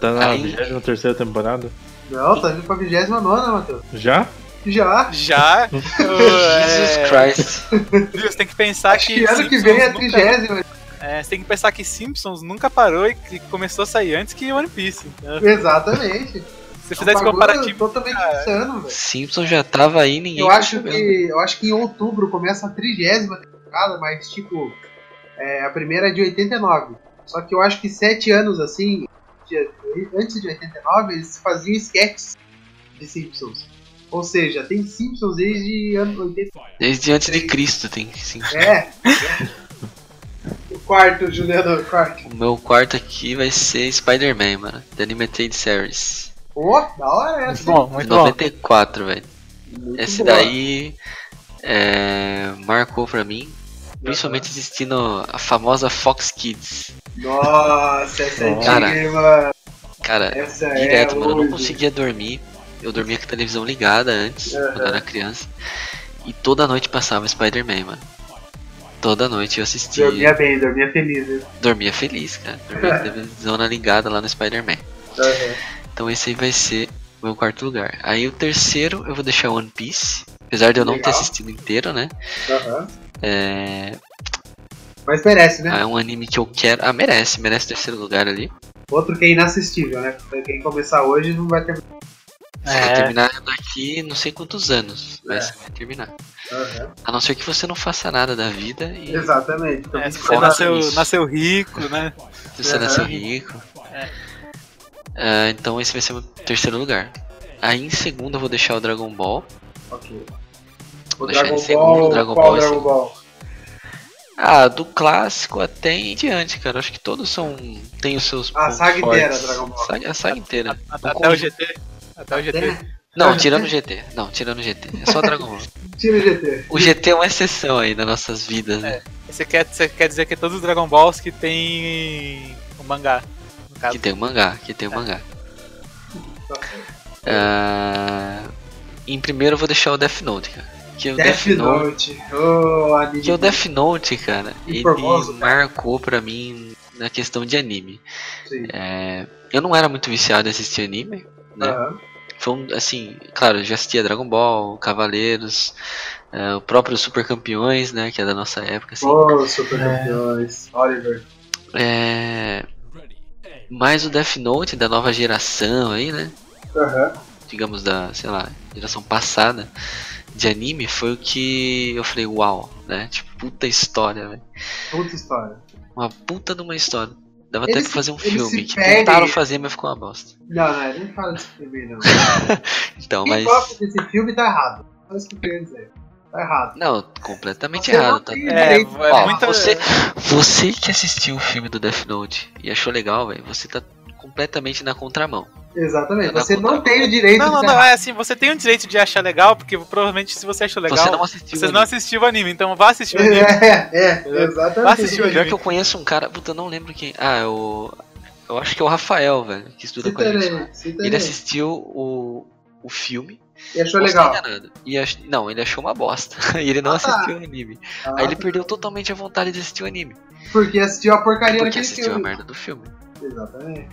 Tá na Aí- 23 temporada? Não, tá indo pra 29, Matheus. Já? Já. já. Jesus Christ. Você tem que pensar Acho que. que ano que vem é nunca- 30. É, você tem que pensar que Simpsons nunca parou e que começou a sair antes que One Piece. né? Exatamente. Se você fizer esse É um comparativo, Totalmente cara. insano, velho. Simpsons já tava aí, ninguém. Eu acho que eu acho que em outubro começa a trigésima temporada, mas tipo, é, a primeira é de 89. Só que eu acho que sete anos assim, de- antes de 89, eles faziam sketches de Simpsons. Ou seja, tem Simpsons desde ano 80. Desde antes de Cristo tem Simpsons. É. o quarto, Juliano, o quarto. O meu quarto aqui vai ser Spider-Man, mano. The Animated Series. Pô, da hora Muito essa. bom, muito bom. 94, velho. Muito Esse boa. daí é, marcou pra mim. Principalmente assistindo a famosa Fox Kids. Nossa, essa é Cara, antiga, mano. Cara, Essa direto, é mano. Eu não hoje. conseguia dormir. Eu dormia com a televisão ligada antes, Aham. quando eu era criança. E toda noite passava Spider-Man, mano. Toda noite eu assistia. Dormia bem, dormia feliz. Né? Dormia feliz, cara. Dormia com a televisão ligada lá no Spider-Man. Uhum. Então esse aí vai ser o meu quarto lugar. Aí o terceiro eu vou deixar One Piece. Apesar de eu não ter Legal. assistido inteiro, né? Uhum. É... Mas merece, né? é um anime que eu quero. Ah, merece, merece terceiro lugar ali. Outro que é inassistível, né? Quem começar hoje não vai ter. Você vai É. terminar daqui não sei quantos anos. Mas É. você vai terminar. Uhum. A não ser que você não faça nada da vida e Exatamente. Então, É, se você nasceu, isso. nasceu rico, né? se você Uhum. nasceu rico. É. Ah, então esse vai ser o meu terceiro lugar. Aí em segundo eu vou deixar o Dragon Ball. Ok. O Vou deixar Dragon em segundo, Ball. Dragon qual Ball Dragon. Ball? Ah, do clássico até em diante, cara. Acho que todos são. tem os seus. A saga inteira, fortes. Dragon Ball. Saga- A saga inteira. Até, até o. GT. Até o GT. Não, tirando o GT. Não, tirando o GT. É só Dragon Ball. Tira o GT. O GT é uma exceção aí nas nossas vidas, né? Você quer, você quer dizer que é todos os Dragon Balls que tem o mangá, no caso. Que tem o mangá, que tem o mangá. Tá certo. Ah, em primeiro eu vou deixar o Death Note, cara. Que o Death Note. Oh, anime. Que o Death Note, cara, ele formoso, cara. marcou pra mim na questão de anime. É, eu não era muito viciado em assistir anime, né? Aham. Foi um, assim, claro, eu já assistia Dragon Ball, Cavaleiros, é, o próprio Super Campeões, né, que é da nossa época, assim. Oh, super campeões. Oliver. É, mas o Death Note da nova geração aí, né, Aham. digamos da, sei lá, geração passada de anime, foi o que eu falei, uau, né, tipo, puta história, velho. Puta história. Uma puta de uma história. Dava Ele até pra fazer um filme, que tentaram fazer, mas ficou uma bosta. Não, não, nem fala desse filme, não. Então, Quem mas... gosta desse filme tá errado. Olha isso que eu queria dizer. Tá errado. Não, completamente Você errado, tá? É, é Ó, muita. você, você que assistiu o filme do Death Note e achou legal, velho, você tá completamente na contramão. Exatamente. Tá Você não tem o direito Não, não, de não, tá é assim, você tem o direito de achar legal, porque provavelmente se você achou legal, você não assistiu. você o não anime. assistiu o anime, então vá assistir o anime. É, é, Vá exatamente. assistir o Pior anime. que eu conheço um cara, puta, eu não lembro quem. Ah, é o. Eu acho que é o Rafael, velho, que estuda com a gente. Ele assistiu o, o filme. E achou legal. E ach... Não, ele achou uma bosta. e ele não Ah, tá. assistiu o anime. Ah, Aí ele perdeu totalmente a vontade de assistir o anime. Porque assistiu a porcaria Porque daquele assistiu a merda do filme. Exatamente.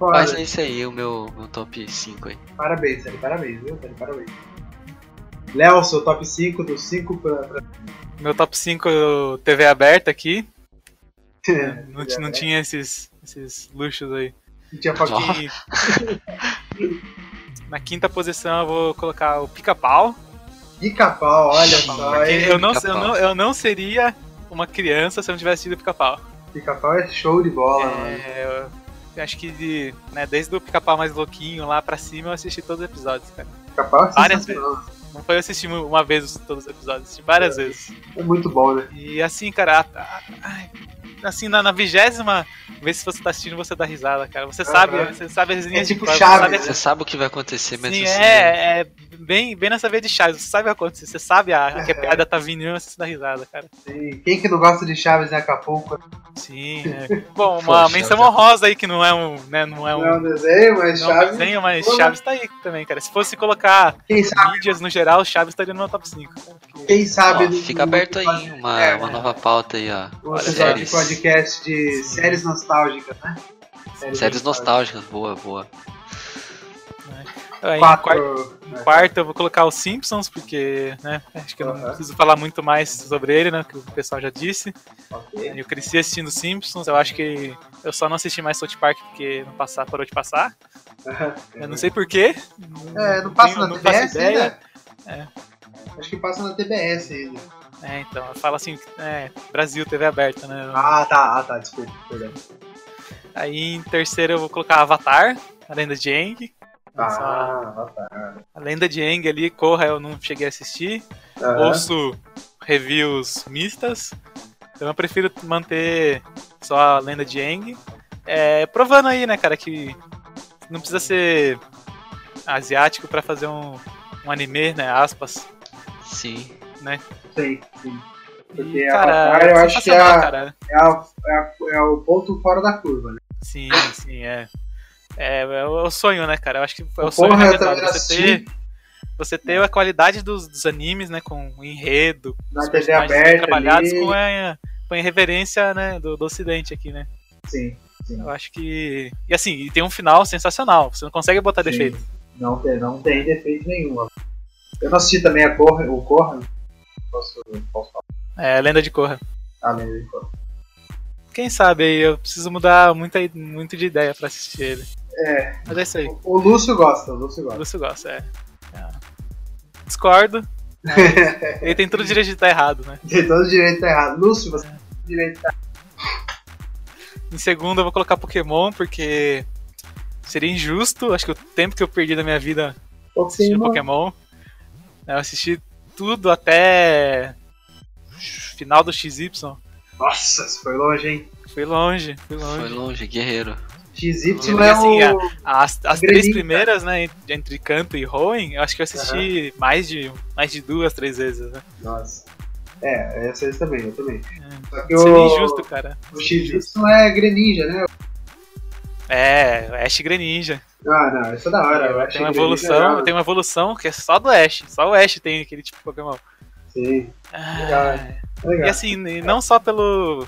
Mas Foda. é isso aí, o meu, meu top 5 aí. Parabéns, Sérgio. Parabéns, viu, Sérgio? Parabéns. Léo, seu top 5 dos 5 pra. pra... Meu top 5 TV aberta aqui. É, Não, não tinha esses, esses luxos aí. Não tinha. E- Na quinta posição eu vou colocar o pica-pau. Pica-pau, olha só. Eu não, eu, não, eu não seria uma criança se eu não tivesse tido pica-pau. Pica-pau é show de bola, mano. É, eu- eu acho que de, né, desde o pica-pau mais louquinho lá pra cima eu assisti todos os episódios, cara. Pica-pau é Várias sensacional. Não foi eu assistir uma vez todos os episódios, assisti várias vezes. É muito bom, né? E assim, cara, a- a- ai, assim, na, na vigésima vez que você tá assistindo, você dá risada, cara. Você sabe, Aham. você sabe as linhas É tipo de você Chaves, sabe né? Você sabe o que vai acontecer, mas Sim, você. é, é bem, bem nessa vez de Chaves. Você sabe o que acontecer, você sabe a, que a piada tá vindo e você dá risada, cara. Sim. Quem que não gosta de Chaves em Acapulco? Sim. é. Bom, uma Poxa, menção já- honrosa aí que não é um, né, não é um, Não é um desenho, mas não é um Chaves. desenho, mas Pô, Chaves tá aí também, cara. Se fosse colocar mídias no geral, Chaves estaria no meu top 5. cara. quem sabe. Ó, fica aberto aí uma, É, uma nova pauta aí, ó. Episódio de séries, podcast de séries nostálgicas, né? séries nostálgicas, boa, boa. Aí, em Quatro. quarto, em quarto eu vou colocar os Simpsons, porque, né, acho que eu não preciso falar muito mais sobre ele, né, que o pessoal já disse. Eu cresci assistindo Simpsons, eu acho que eu só não assisti mais South Park porque não passar, parou de passar. Eu não sei porquê. É, não passa na TBS ideia. ainda? Acho que passa na TBS ainda. É, então, fala assim, é, Brasil, TV aberta, né? Ah, tá, ah, tá, desculpa, perdão. Aí em terceiro eu vou colocar Avatar, a lenda de Aang. Ah, tá. A lenda de Aang ali, Corra, eu não cheguei a assistir. Aham. Ouço reviews mistas. Então eu prefiro manter só a lenda de Aang. É, provando aí, né, cara, que não precisa ser asiático pra fazer um, um anime, né, aspas. Sim. Sei, sim. Porque E, cara, Avatar, eu acho que é, a- cara. é, a- é a- é o ponto fora da curva, né? Sim, sim, é. É, é o sonho, né, cara? Eu acho que é o sonho Porra, Você ter, você ter a qualidade dos, dos animes, né? Com o enredo, Na os TV aberta trabalhados ali. com a, com a irreverência né, do, do ocidente aqui, né? Sim, sim. Eu acho que. E assim, e tem um final sensacional. Você não consegue botar Sim. defeito. Não tem, não tem defeito nenhum. Eu não assisti também a Corra, o Corra. Posso, posso falar? É, Lenda de Korra. Além de Corra. Quem sabe aí, eu preciso mudar muita, muito de ideia pra assistir ele. É, Mas é isso aí. o- o Lúcio gosta, o Lúcio O gosta. Lúcio gosta, é. É. Discordo. Ele tem todo o direito de estar errado, né? Tem todo o direito de tá errado. Lúcio, você tem todo o direito de tá Em segundo eu vou colocar Pokémon, porque seria injusto. Acho que o tempo que eu perdi da minha vida assistindo Pokémon. Pokémon. né, Eu assisti tudo até final do XY. Nossa, isso foi longe, hein? Fui longe, fui longe. Foi longe, guerreiro. XY Porque, é assim, o. As, as Greninja. três primeiras, né, ent- entre Canto e Hoenn, eu acho que eu assisti mais, de, mais de duas, três vezes, né? Nossa. É, essas também, eu também. É. Só que Seria o, injusto, cara. o XY é Greninja, né? É, Ash Greninja. Ah, não, isso é da hora. Eu acho Tem uma que evolução, Greninja tem uma evolução que é só do Ash. Só o Ash tem aquele tipo de Pokémon. é- Sim, legal. Ah, é e legal. assim, e não só pelo.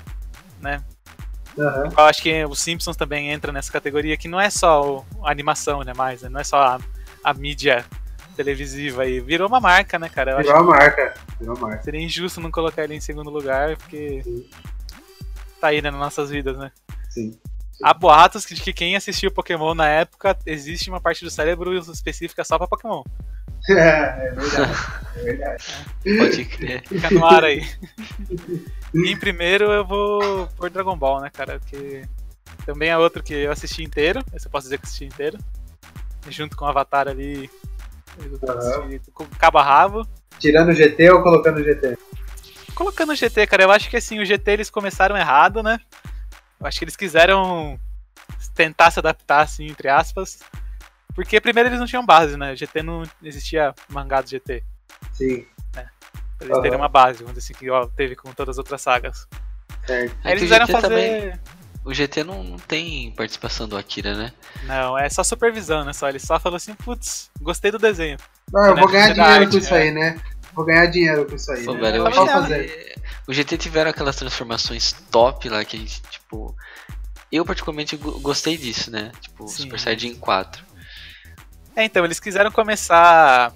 Aham. Eu acho que os Simpsons também entra nessa categoria, que não é só a animação, né? Mais, né? Não é só a, a mídia televisiva aí. Virou uma marca, né, cara? Eu Virou a marca. Virou marca. seria injusto não colocar ele em segundo lugar, porque Sim. tá aí, né, nas nossas vidas, né? Sim. Há boatos de que quem assistiu Pokémon na época, existe uma parte do cérebro específica só pra Pokémon. É verdade. É verdade. Pode crer. Fica no ar aí. e em primeiro eu vou por Dragon Ball, né, cara? Porque também é outro que eu assisti inteiro. Esse eu posso dizer que eu assisti inteiro. Junto com o Avatar ali. Eu assisti com cabo a rabo. Tirando o GT ou colocando o GT? Colocando o GT, cara, eu acho que assim, o GT eles começaram errado, né? Eu acho que eles quiseram tentar se adaptar, assim, entre aspas. Porque primeiro eles não tinham base, né? O GT não existia mangá do GT. Sim, Pra eles terem Aham. uma base, vamos dizer assim, que ó, teve com todas as outras sagas. certo. Aí É eles o quiseram GT fazer. também- O GT não, não tem participação do Akira, né? Não, é só supervisão, né? Só ele só falou assim, putz, gostei do desenho. Não, eu Né, vou ganhar dinheiro arte, com isso é. aí, né? Vou ganhar dinheiro com isso aí. Pô, né? velho, é- fazer. O GT tiveram aquelas transformações top lá que a gente, tipo. Eu particularmente go- gostei disso, né? Tipo, Sim. Super Saiyajin 4. É, então, eles quiseram começar,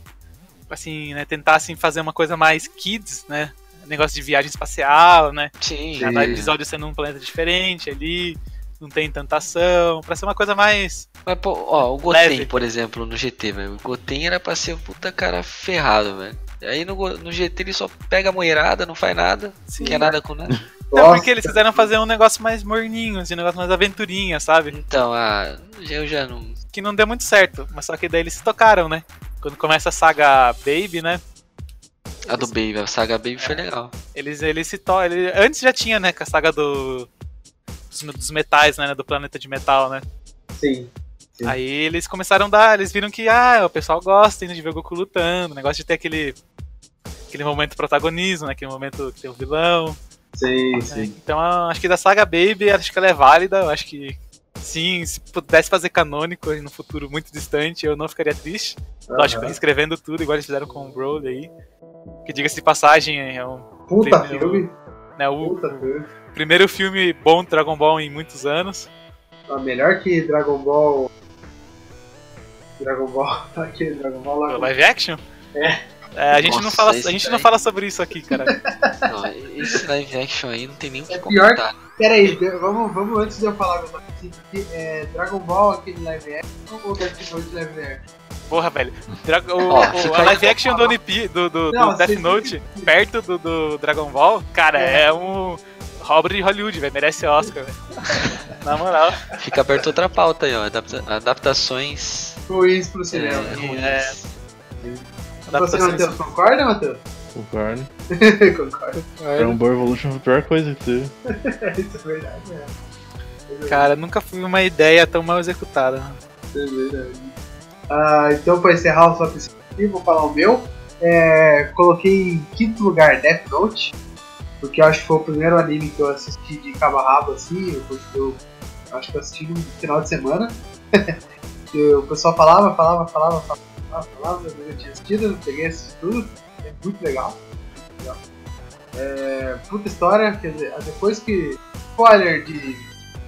assim, né, tentar assim, fazer uma coisa mais kids, né? Negócio de viagem espacial, né? Sim. Cada episódio sendo um planeta diferente ali, não tem tanta ação, pra ser uma coisa mais. Mas, pô, ó, o Goten, Leve. por exemplo, no GT, velho. O Goten era pra ser o puta cara ferrado, velho. Aí no, no GT ele só pega a moerada, não faz nada, Sim. não quer nada com nada. Não, Nossa, porque eles quiseram fazer um negócio mais morninho, assim, um negócio mais aventurinha, sabe? Então, ah, eu já não. Que não deu muito certo, mas só que daí eles se tocaram, né? Quando começa a saga Baby, né? A do Baby, a saga Baby foi legal. Eles, eles se to... ele- Antes já tinha, né, com a saga do. Dos, metais, né? Do planeta de metal, né? Sim. Sim. Aí eles começaram a dar, eles viram que ah, o pessoal gosta ainda de ver o Goku lutando, o negócio de ter aquele aquele momento protagonismo, né, aquele momento que tem o vilão. Sim, né? sim. Então acho que da saga Baby, acho que ela é válida, eu acho que sim, se pudesse fazer canônico no futuro muito distante, eu não ficaria triste. Lógico, Aham. reescrevendo tudo, igual eles fizeram com o Broly aí. Que diga-se de passagem, é um, Puta Primeiro- filme. né, o Puta filme. primeiro filme bom de Dragon Ball em muitos anos. Ah, melhor que Dragon Ball. Dragon Ball. Aquele Dragon Ball lá. O live action? É. É, a gente, não Nossa, fala, a gente não fala sobre isso aqui, cara. Não, esse live action aí não tem nem o que É pior comentar. Pera aí, vamos, vamos antes de eu falar meu nome, assim, é, Dragon Ball aquele live action ou Death Note live action? Porra, velho. Dra- o, Ó, o- a live action do, Onipi, do, do, do Não, Death vocês- Note, perto do, do Dragon Ball, cara, É. é, um obra de Hollywood, velho. Merece Oscar, velho. Na moral. Fica perto outra pauta aí, ó. adapta- adaptações. Ruins pro cinema. é, ruins. É. Você, Matheus, concorda, Matheus? Concordo. Concorda. Dragon Ball Evolution foi a pior coisa que teve. Isso é verdade, é. Cara, nunca fui uma ideia tão mal executada. É verdade. Ah, então, pra encerrar o top 5 aqui, vou falar o meu. É, coloquei em quinto lugar Death Note, porque eu acho que foi o primeiro anime que eu assisti de cabo a rabo, assim. Eu, eu acho que eu assisti no final de semana. O pessoal falava, falava, falava, falava, Nossa, lá eu nunca tinha assistido, eu peguei esse tudo, é muito legal. legal. É, puta história, quer dizer, depois que. Spoiler de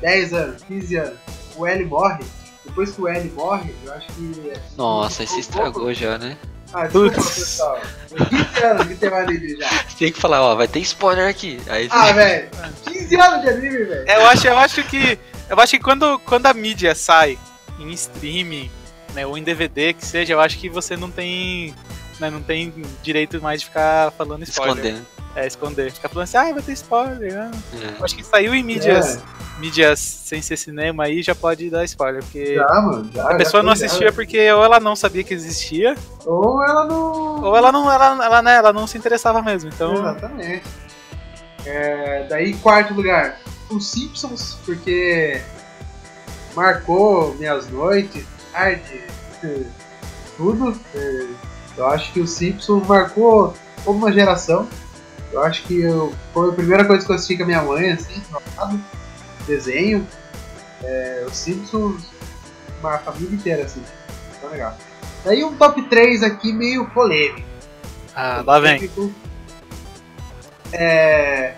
10 anos, 15 anos, o L morre. Depois que o L morre, eu acho que. Nossa, esse estragou já, né? Ah, desculpa, pessoal. 15 anos que tem mais anime já. Tem que falar, ó, vai ter spoiler aqui. Aí Ah, velho, 15 anos de anime, velho. É, eu acho, eu acho que. Eu acho que quando, quando a mídia sai em streaming, né, ou em DVD, que seja, eu acho que você não tem. Né, não tem direito mais de ficar falando spoiler. escondendo. É, esconder. Ficar falando assim, ah, vai ter spoiler. ah. É. Eu acho que saiu em mídias, É. mídias sem ser cinema aí já pode dar spoiler, porque Já, mano, já. a pessoa já não já. assistia porque ou ela não sabia que existia, Ou ela não. ou ela não, ela, ela, né, ela não se interessava mesmo. Então, Exatamente. É, daí, quarto lugar, os Simpsons, porque marcou minhas noites, tudo. Eh, Eu acho que os Simpsons marcou toda uma geração. Eu acho que eu, foi a primeira coisa que eu assisti com a minha mãe, assim, desenho. É, os Simpsons, uma família inteira, assim. Tá legal. Daí um top 3 aqui meio polêmico. ah, lá vem. É,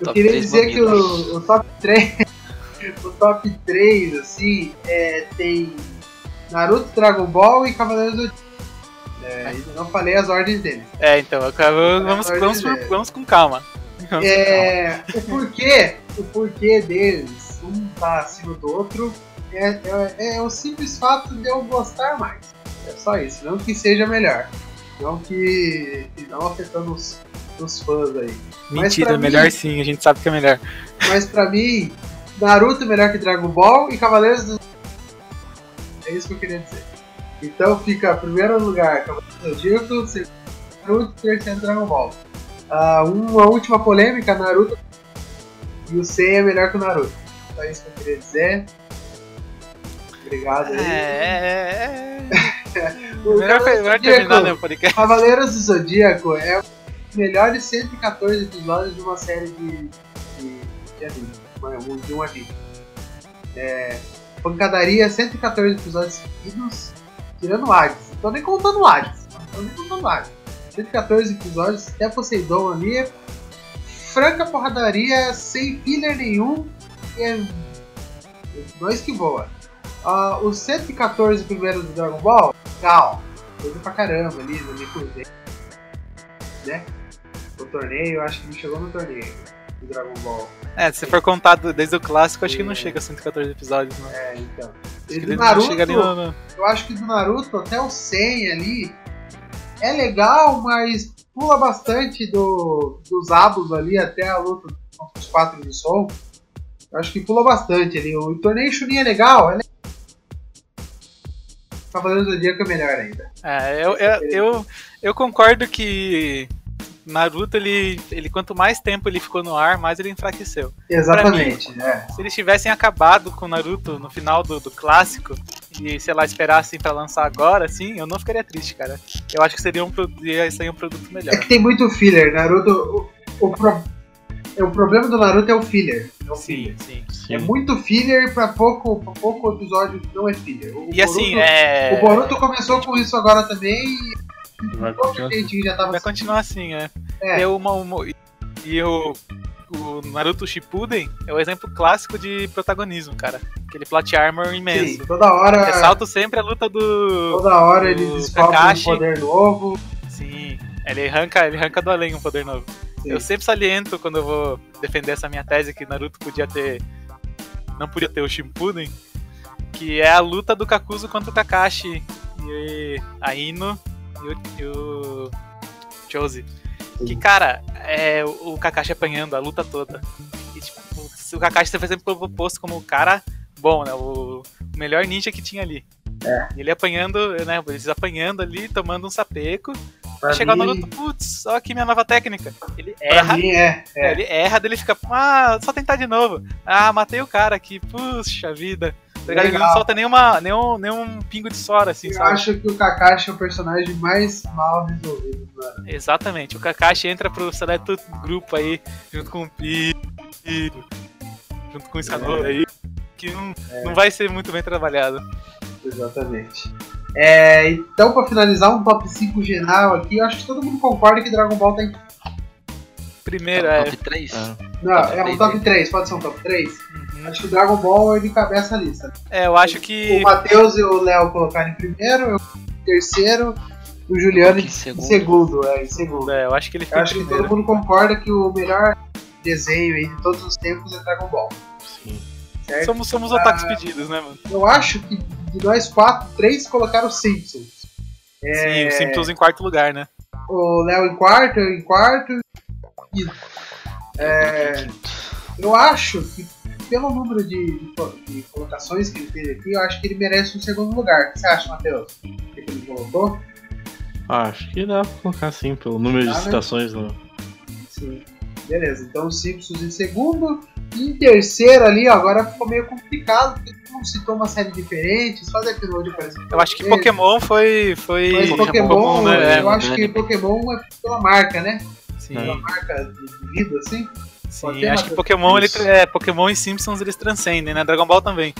eu Top queria dizer que o, o top 3, o top 3, assim, é, tem Naruto, Dragon Ball e Cavaleiros do. É, ainda não falei as ordens deles. É, então, eu quero- vamos, vamos, por- vamos com calma. Vamos com calma. É, o porquê, o porquê deles, um tá acima do outro, é, é, é o simples fato de eu gostar mais. É só isso, não que seja melhor. Não que, que não afetando os, os fãs aí. Mentira, melhor mim- sim, a gente sabe que é melhor. Mas pra mim, Naruto é melhor que Dragon Ball e Cavaleiros do É isso que eu queria dizer. Então fica primeiro lugar Cavaleiros do Zodíaco, segundo Naruto, terceiro Dragon Ball. Ah, uma última polêmica, Naruto e o Sei é melhor que o Naruto. Só isso que eu queria dizer. Obrigado aí. É, é, é. O Melhor, Cavaleiros do melhor Zodíaco- terminar, né, o podcast. Cavaleiros do Zodíaco é um dos melhores 114 episódios de uma série de, de, de anime. De um anime. É, pancadaria, 114 episódios seguidos, tirando o Hades. Não tô nem contando o Hades. Não tô nem contando o Hades. 114 episódios, até Poseidon ali. Franca porradaria, sem filler nenhum. E é nós que voa. Ah, os 114 primeiros do Dragon Ball, legal. Coisa pra caramba ali, no Mikuzei. Né? O torneio, acho que não chegou no torneio do Dragon Ball. É, se for contado desde o clássico, acho que não chega a 114 episódios, não. É, então. Acho do Naruto, no, no- eu acho que do Naruto até o 100 ali é legal, mas pula bastante do, dos abos ali até a luta contra os quatro de sol. Eu acho que pula bastante ali. O torneio Chunin é legal, é legal. Cavaleiros do Zodíaco é melhor ainda. É, eu, eu, eu, eu concordo que Naruto, ele, ele quanto mais tempo ele ficou no ar, mais ele enfraqueceu. Exatamente, é. Se eles tivessem acabado com Naruto no final do, do clássico e, sei lá, esperassem pra lançar agora, assim, eu não ficaria triste, cara. Eu acho que seria um, pro- ia sair um produto melhor. É que tem muito filler. Naruto. O, o, pro- é, o problema do Naruto é o filler. É o Sim, filler. sim. É muito filler pra pouco, pra pouco episódio não é filler. O E assim, Boruto- é. O Boruto começou com isso agora também e Vai continuar. gente já tava Vai continuar assim, é. É. É uma, uma- e o, o Naruto Shippuden é o exemplo clássico de protagonismo, cara. Aquele plot armor Sim, imenso. toda hora. Ressalto sempre a luta do. Toda hora ele descobre Kakashi. um poder novo. Sim, ele arranca, ele arranca do além um poder novo. Sim. Eu sempre saliento quando eu vou defender essa minha tese que Naruto podia ter. Não podia ter o Shippuden. Que é a luta do Kakuzu contra o Kakashi e a Ino e o, e o Chose. Que, cara, é o Kakashi apanhando a luta toda. E, tipo, se o Kakashi foi sempre proposto como o cara bom, né? O, melhor ninja que tinha ali. É. Ele apanhando, né? Eles apanhando ali, tomando um sapeco. Pra chegar mim, Naruto, putz, olha aqui minha nova técnica. Ele erra, é. é, ele erra, daí ele fica, ah, só tentar de novo. Ah, matei o cara aqui, puxa vida. Tá? Ele não solta nenhuma, nenhum, nenhum pingo de sora, assim, Eu sabe? acho que o Kakashi é o personagem mais mal resolvido, mano. Exatamente. O Kakashi entra pro seleto grupo aí, junto com o Pi, junto com o Scanor aí, que não, É. não vai ser muito bem trabalhado. Exatamente. É, então, pra finalizar um top 5 geral aqui, eu acho que todo mundo concorda que Dragon Ball tem. Primeiro, é. Top 3? Ah, Não, Top é um top hein? 3, pode ser um top 3? Acho que o Dragon Ball ele cabeça a lista. É, eu acho que. O Matheus e o Léo colocaram em primeiro, eu em terceiro, o Juliano em Em segundo. segundo. é, em segundo. É, eu acho que ele acho que todo mundo concorda que o melhor desenho aí de todos os tempos é Dragon Ball. sim. Certo? Somos, somos otakus pedidos, né, mano? Eu acho que de nós quatro, três colocaram Simpsons. É, Sim, o Simpsons em quarto lugar, né? O Léo em quarto, eu em quarto. E, é, eu acho que pelo número de, de co- de colocações que ele fez aqui, eu acho que ele merece um segundo lugar. O que você acha, Matheus? O que que ele colocou? Acho que dá pra colocar assim, pelo número Dá, de né? citações no. Sim. Beleza, então os Simpsons em segundo. E em terceiro ali, ó, agora ficou meio complicado, porque todo mundo citou uma série diferente, só de episódio parece Eu acho que Pokémon foi. Foi, Mas Pokémon, comum, né? eu É, acho que Pokémon é pela marca, né? sim, Pela marca de de vida, assim. Sim. Acho que? Pokémon, ele, é, Pokémon e Simpsons eles transcendem, né? Dragon Ball também.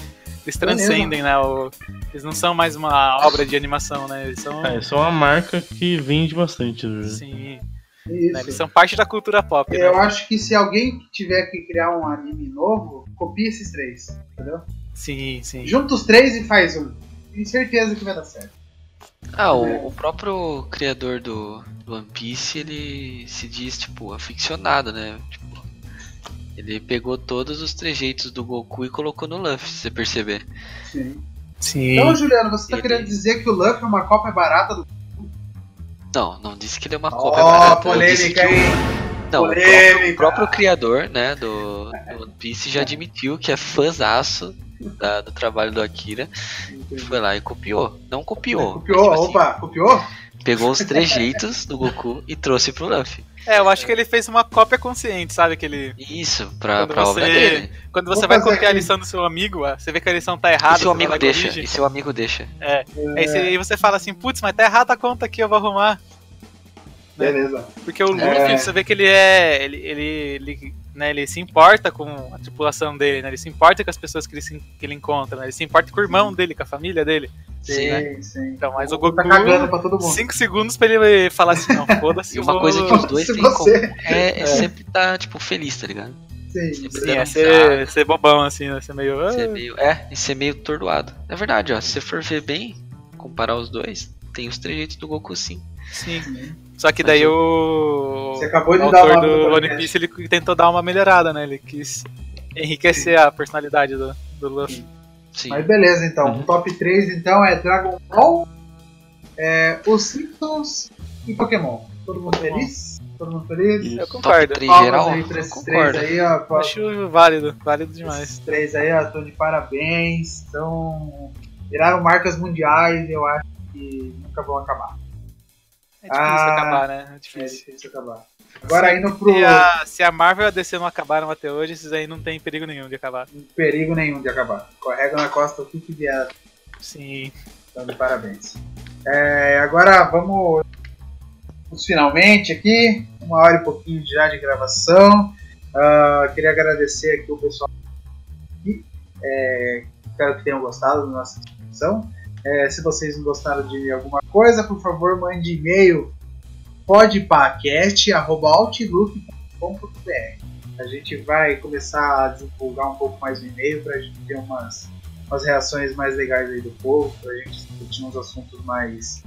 Eles É transcendem, né? o- eles não são mais uma obra de animação, né? Eles são. É, é uma marca que vende bastante. né? Sim, né, eles são parte da cultura pop, né? Eu acho que se alguém tiver que criar um anime novo, copia esses três, entendeu? Sim, sim. Junta os três e faz um. Tenho certeza que vai dar certo. Ah, o, o próprio criador do, do One Piece, ele se diz, tipo, aficionado, né? Tipo, ele pegou todos os trejeitos do Goku e colocou no Luffy, se você perceber. Sim. Sim. Então, Juliano, você tá Ele- querendo dizer que o Luffy é uma cópia barata do. Não, não disse que ele é uma cópia barata. eu disse polêmica, que o- hein? Não, o próprio, Polêmica. o próprio criador, né, do, do One Piece já admitiu que é fãzaço da- do trabalho do Akira. Foi lá e copiou. Não copiou. Copiou, mas, tipo assim, opa, copiou? pegou os trejeitos do Goku e trouxe pro Luffy. É, eu acho que ele fez uma cópia consciente, sabe? Aquele. Isso, pra, Quando pra obra você- dele. Quando você Vou vai copiar a aqui. lição do seu amigo, ó, você vê que a lição tá errada. E seu amigo deixa. E seu amigo deixa. Aí você, aí você fala assim, putz, mas tá errada a conta aqui, eu vou arrumar. Beleza. Porque o Luffy, É. você vê que ele é. Ele, ele, ele, né, ele se importa com a tripulação dele, né? Ele se importa com as pessoas que ele, se- que ele encontra, né? Ele se importa com o irmão dele, com a família dele. Sim, né? sim. Então, mas o Goku Goku. tá cagando pra todo mundo. 5 segundos pra ele falar assim, não, foda-se. E uma vou- coisa que os dois têm você- comum é, é sempre tá, tipo, feliz, tá ligado? Sim, Sempre Sim, dando é ser, ser bobão, assim, né? Ser meio. ah, ser meio, é, e ser meio tordoado. É verdade, ó. Se você for ver bem, comparar os dois, tem os trejeitos do Goku sim. Sim. Só que daí o. Você acabou de o dar autor uma do One podcast. Piece ele tentou dar uma melhorada, né? Ele quis enriquecer a personalidade do, do Luffy. Sim. Mas beleza, então. Uhum. O top 3 então é Dragon Ball, é, os Simpsons e Pokémon. Todo mundo feliz? Todo mundo feliz? Isso. Eu Top concordo. 3 Palmas geral, aí pra esses concordo. três aí, ó. Pra- Acho válido, válido demais. Esses três aí, ó, estão de parabéns. Então, viraram marcas mundiais eu acho que nunca vão acabar. É difícil Ah, acabar, né? É É difícil. difícil acabar. Agora indo pro Se a, se a Marvel e a DC não acabaram até hoje, esses aí não tem perigo nenhum de acabar. perigo nenhum de acabar. Correga na costa o que que vier. Sim. Então, de parabéns. É, agora vamos os finalmente aqui. Uma hora e pouquinho já de gravação. Ah, queria agradecer aqui o pessoal aqui. É, espero que tenham gostado da nossa discussão. É, se vocês não gostaram de alguma coisa, por favor, mande e-mail podpacast.outlook.com.br A gente vai começar a divulgar um pouco mais o e-mail para a gente ter umas, umas reações mais legais aí do povo, para a gente discutir uns assuntos mais,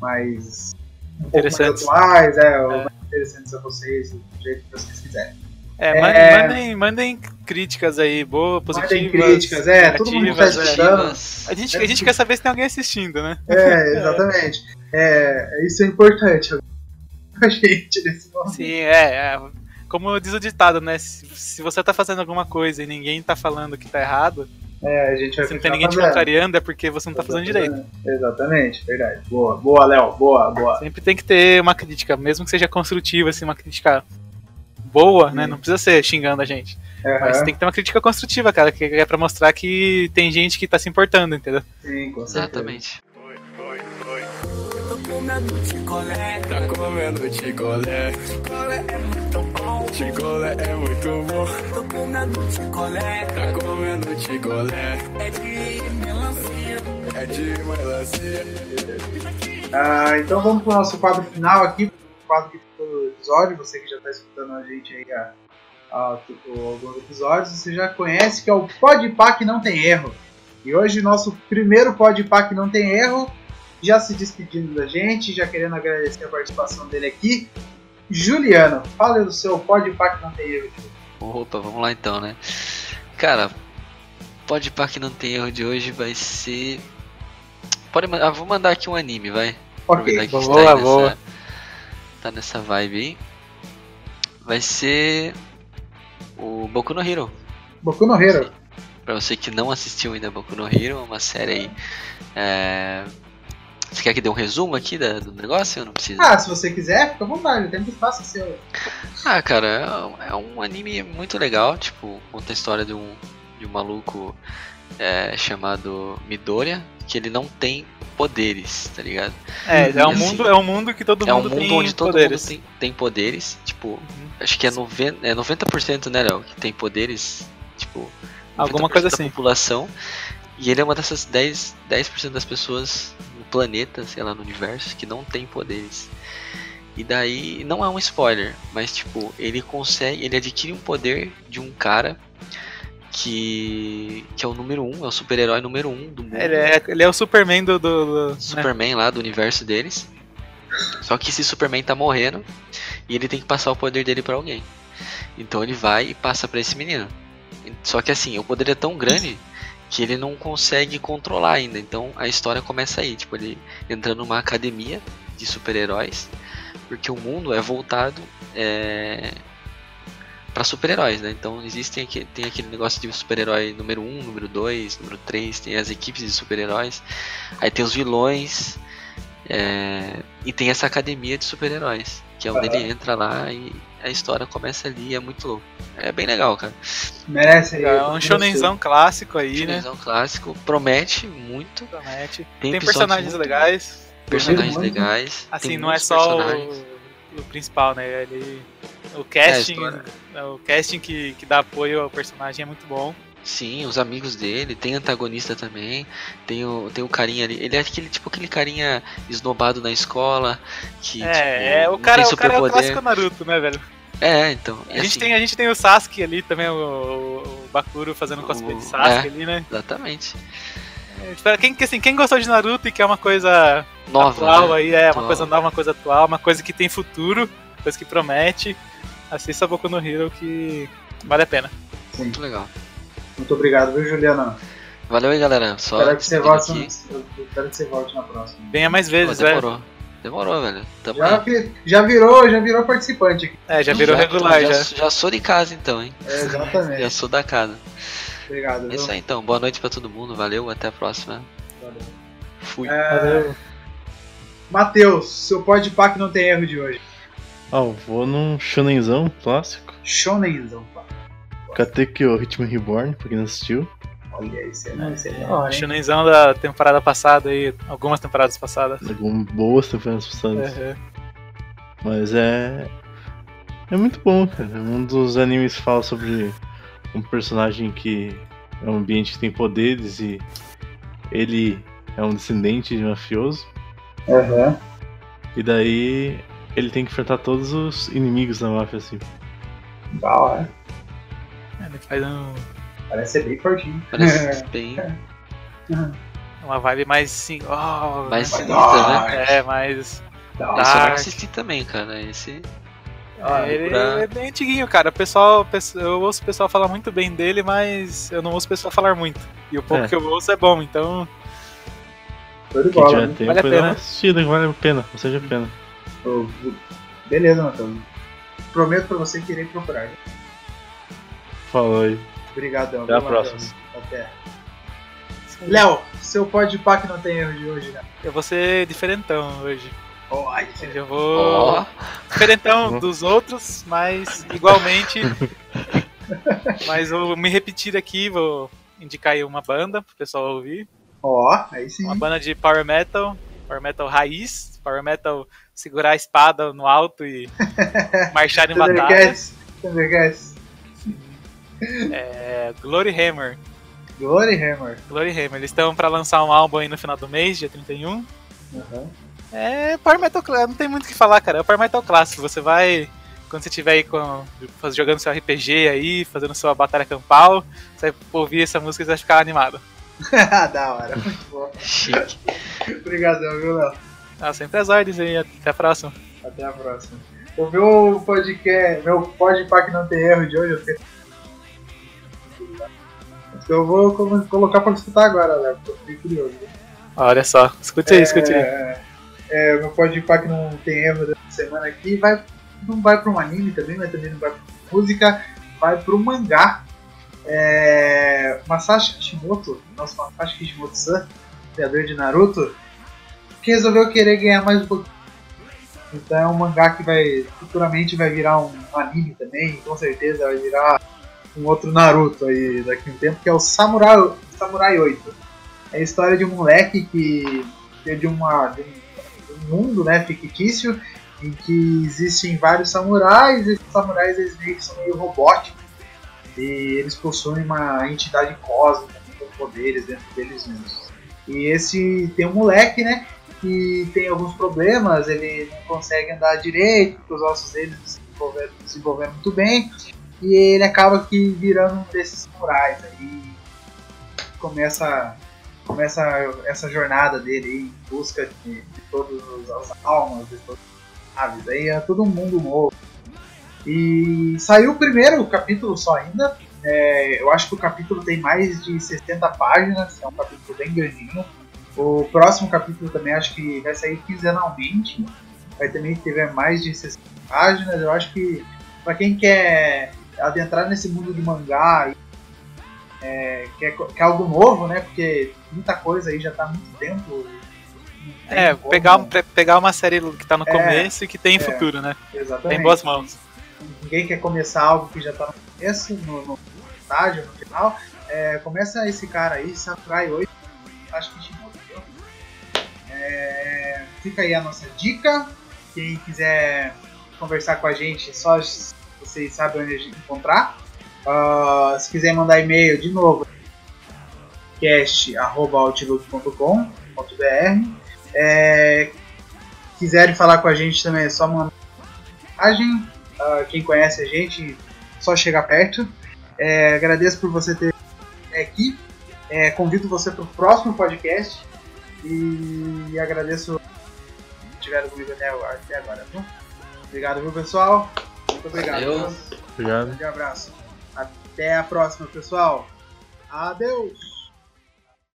mais um pouco mais Interessantes. atuais, é, É. mais interessantes a vocês, do jeito que vocês quiserem. É, É. mandem, mandem, críticas aí, boas, positivas. Mandem críticas, é, todo mundo tá é. escutando. A gente, a gente quer saber se tem alguém assistindo, né? É, exatamente. É, isso é importante a gente nesse momento. Sim, é, é. Como diz o ditado, né? Se, se você tá fazendo alguma coisa e ninguém tá falando que tá errado, É, a gente vai se não tem ninguém te fazendo. contrariando, é porque você não tá fazendo direito. Exatamente, verdade. Boa, boa, Léo, boa, boa. Sempre tem que ter uma crítica, mesmo que seja construtiva, assim, uma crítica boa, né? Não precisa ser xingando a gente. Aham, Mas tem que ter uma crítica construtiva, cara, que é pra mostrar que tem gente que tá se importando, entendeu? Sim, com certeza. Exatamente. Tô comendo picolé, tá comendo é muito bom, picolé é muito bom. Tô comendo picolé, tá comendo. É de melancia. docinho, é de melancia. Ah, então vamos pro nosso quadro final aqui, quadro que no episódio. Você que já está escutando a gente aí há, há alguns episódios, você já conhece que é o Pode Pá que não tem erro. E hoje nosso primeiro Pode Pá que não tem erro, já se despedindo da gente, já querendo agradecer a participação dele aqui. Juliano, fala do seu Pode Pá que não tem erro. Opa, vamos lá então, né? Cara, Pode Pá que não tem erro de hoje vai ser. Pode mandar, ah, vou mandar aqui um anime, vai. Ok, boa, boa. Nessa, tá nessa vibe aí. Vai ser o Boku no Hero. Boku no Hero. Pra você que não assistiu ainda Boku no Hero, é uma série aí. É... Você quer que dê um resumo aqui da- do negócio ou não precisa? Ah, se você quiser, fica à vontade, o tempo espaço seu. Ah, cara, é- é um anime muito legal, tipo, conta a história de um, de um maluco é, chamado Midoriya, que ele não tem poderes, tá ligado? É, é um assim, mundo, é um mundo que todo é um mundo mundo tem onde todo poderes. mundo tem, tem poderes, tipo, acho que é 90%, é 90% né, Léo, que tem poderes, tipo, 90% Alguma coisa da assim. população, e ele é uma dessas 10%, 10 das pessoas no planeta, sei lá, no universo, que não tem poderes. E daí, não é um spoiler, mas tipo, ele consegue, ele adquire um poder de um cara que que é o número um, é o super-herói número um do mundo. Ele é, ele é o Superman do. do, do- né? Superman lá do universo deles. Só que esse Superman tá morrendo e ele tem que passar o poder dele pra alguém. Então ele vai e passa pra esse menino. Só que assim, o poder é tão grande que ele não consegue controlar ainda. Então a história começa aí, tipo, ele entrando numa academia de super-heróis, porque o mundo é voltado é, para super-heróis, né? Então existem aqui, tem aquele negócio de super-herói número 1, número 2, número 3, tem as equipes de super-heróis, aí tem os vilões, é, e tem essa academia de super-heróis, que é onde ele entra lá e a história começa ali, é muito louco. É bem legal, cara. Merece. É um shonenzão clássico aí, né? Shonenzão clássico, promete muito, Promete. Tem Tem, personagens muito- legais. personagens legais. Assim, não é só o, o principal, né? Ele, o casting, história. O casting que, que dá apoio ao personagem é muito bom. Sim, os amigos dele, tem antagonista também, tem o, tem o carinha ali. Ele é aquele tipo aquele carinha esnobado na escola. Que, é, tipo, é, o cara, tem o cara é o clássico Naruto, né, velho? É, então. A gente, assim, tem, a gente tem o Sasuke ali também, o, o Bakuro fazendo cosplay de Sasuke é. ali, né? Exatamente. É, espera, quem, que, assim, quem gostou de Naruto e quer uma coisa Nova. atual né? aí, é, Atual. uma coisa nova, uma coisa atual, uma coisa que tem futuro, coisa que promete, assista Boku no Hero que vale a pena. Sim. Muito legal. Muito obrigado, viu, Juliano? Valeu aí, galera. Só Espero que você volte. aqui. eu Espero que você volte na próxima. Venha mais Pô, vezes, né? demorou. Demorou, velho. Tamo Já, aí. vi- já virou, já virou participante aqui. É, já virou regular já. já. sou de casa então, hein? É, Já exatamente. sou da casa. Obrigado, É isso aí então. Boa noite pra todo mundo. Valeu, até a próxima. Valeu. Fui. É, Matheus, seu pode pá que não tem erro de hoje. Ah, eu vou num shonenzão clássico. Shonenzão, pá. Katekyo Hitman Reborn, pra quem não assistiu. Olha, esse é, esse é hein? Shonenzão da temporada passada aí, algumas temporadas passadas. Algumas boas temporadas passadas. Uhum. Mas é. É muito bom, cara. É um dos animes fala sobre um personagem que é um ambiente que tem poderes e ele é um descendente de mafioso. Aham. E daí ele tem que enfrentar todos os inimigos da máfia, assim. Da hora. Ele faz um- Parece ser bem fortinho. Parece bem uma vibe mais assim, oh, mais né? sinistra, né? É, mais. Da hora. Esse eu Dark. assisti também, cara. Esse. Ah, ele pra- é bem antiguinho, cara. O pessoal, eu ouço o pessoal falar muito bem dele, mas eu não ouço o pessoal falar muito. E o pouco É. que eu ouço é bom, então. Show de bola. tiver né? tempo, Vale a pena. assistida vale a pena, não seja pena. Ô, Beleza, Matheus. Prometo pra você que irei procurar. Falou aí. Obrigadão. Até a próxima. Até. Léo, seu pode pá que não tem erro de hoje, né? Eu vou ser diferentão hoje. Oh, ai, Eu vou. Ó, Diferentão dos outros, mas igualmente. mas vou me repetir aqui, vou indicar aí uma banda pro pessoal ouvir. Ó, aí sim. Uma banda de power metal, power metal raiz, power metal segurar a espada no alto e marchar em batalha. Thundercats. É, Glory Hammer. Glory Hammer. Glory Hammer. Eles estão pra lançar um álbum aí no final do mês, dia 31. Uhum. É Power Metal Clássico, não tem muito o que falar, cara. É o Power Metal Clássico. Você vai, quando você estiver aí com, faz- jogando seu RPG aí, fazendo sua batalha campal, você vai ouvir essa música e você vai ficar animado. da hora, muito bom. Chique. Obrigadão, viu, Léo? Ah, sempre as ordens aí, até a próxima. Até a próxima. O meu podcast, meu podpah que não tem erro de hoje, eu fiquei... Eu vou co- colocar pra escutar agora, Léo, porque eu fiquei curioso. Olha só, escute aí, escute aí. É, é, o meu podpah que não tem erro dessa semana aqui vai, não vai pra um anime também, mas também não vai pra música, vai pro mangá. É, Masashi Kishimoto, nosso Masashi Kishimoto-san, criador de Naruto, que resolveu querer ganhar mais um pouquinho. Então é um mangá que vai futuramente vai virar um anime também, com certeza vai virar um outro Naruto aí daqui a um tempo, que é o Samurai, Samurai 8. É a história de um moleque que é de, uma, de um, mundo né, fictício em que existem vários samurais, e esses samurais eles meio que são meio robóticos e eles possuem uma entidade cósmica com poderes dentro deles mesmos. E esse tem um moleque, né, que tem alguns problemas, ele não consegue andar direito, porque os ossos dele se desenvolveram, desenvolveram muito bem, e ele acaba que virando um desses samurais aí começa começa essa jornada dele aí, em busca de, de todas as almas, de todas as aves, aí é todo mundo novo. E saiu o primeiro capítulo só ainda. É, eu acho que o capítulo tem mais de 60 páginas, é um capítulo bem grandinho. O próximo capítulo também acho que vai sair quinzenalmente. Vai também ter mais de 60 páginas. Eu acho que para quem quer adentrar nesse mundo do mangá é, quer, quer algo novo, né? Porque muita coisa aí já tá há muito tempo. É, como- pegar, pe- pegar uma série que tá no É, começo e que tem é. futuro, né? Exatamente. Tem boas mãos. Ninguém quer começar algo que já tá no começo, no, no estágio, no final. É, começa esse cara aí, Samurai 8, acho que? É, fica aí a nossa dica. Quem quiser conversar com a gente, é só vocês sabem onde a gente encontrar. Ah, se quiser mandar e-mail de novo, cast.outlook.com.br. É, quiserem falar com a gente também é só mandar mensagem. Ah, quem conhece a gente, só chegar perto. É, agradeço por você ter aqui. É, convido você para o próximo podcast. E agradeço que tiveram comigo até agora. Até agora viu? Obrigado, viu, pessoal? Muito obrigado. Viu? Obrigado. Grande abraço. Até a próxima, pessoal. Adeus.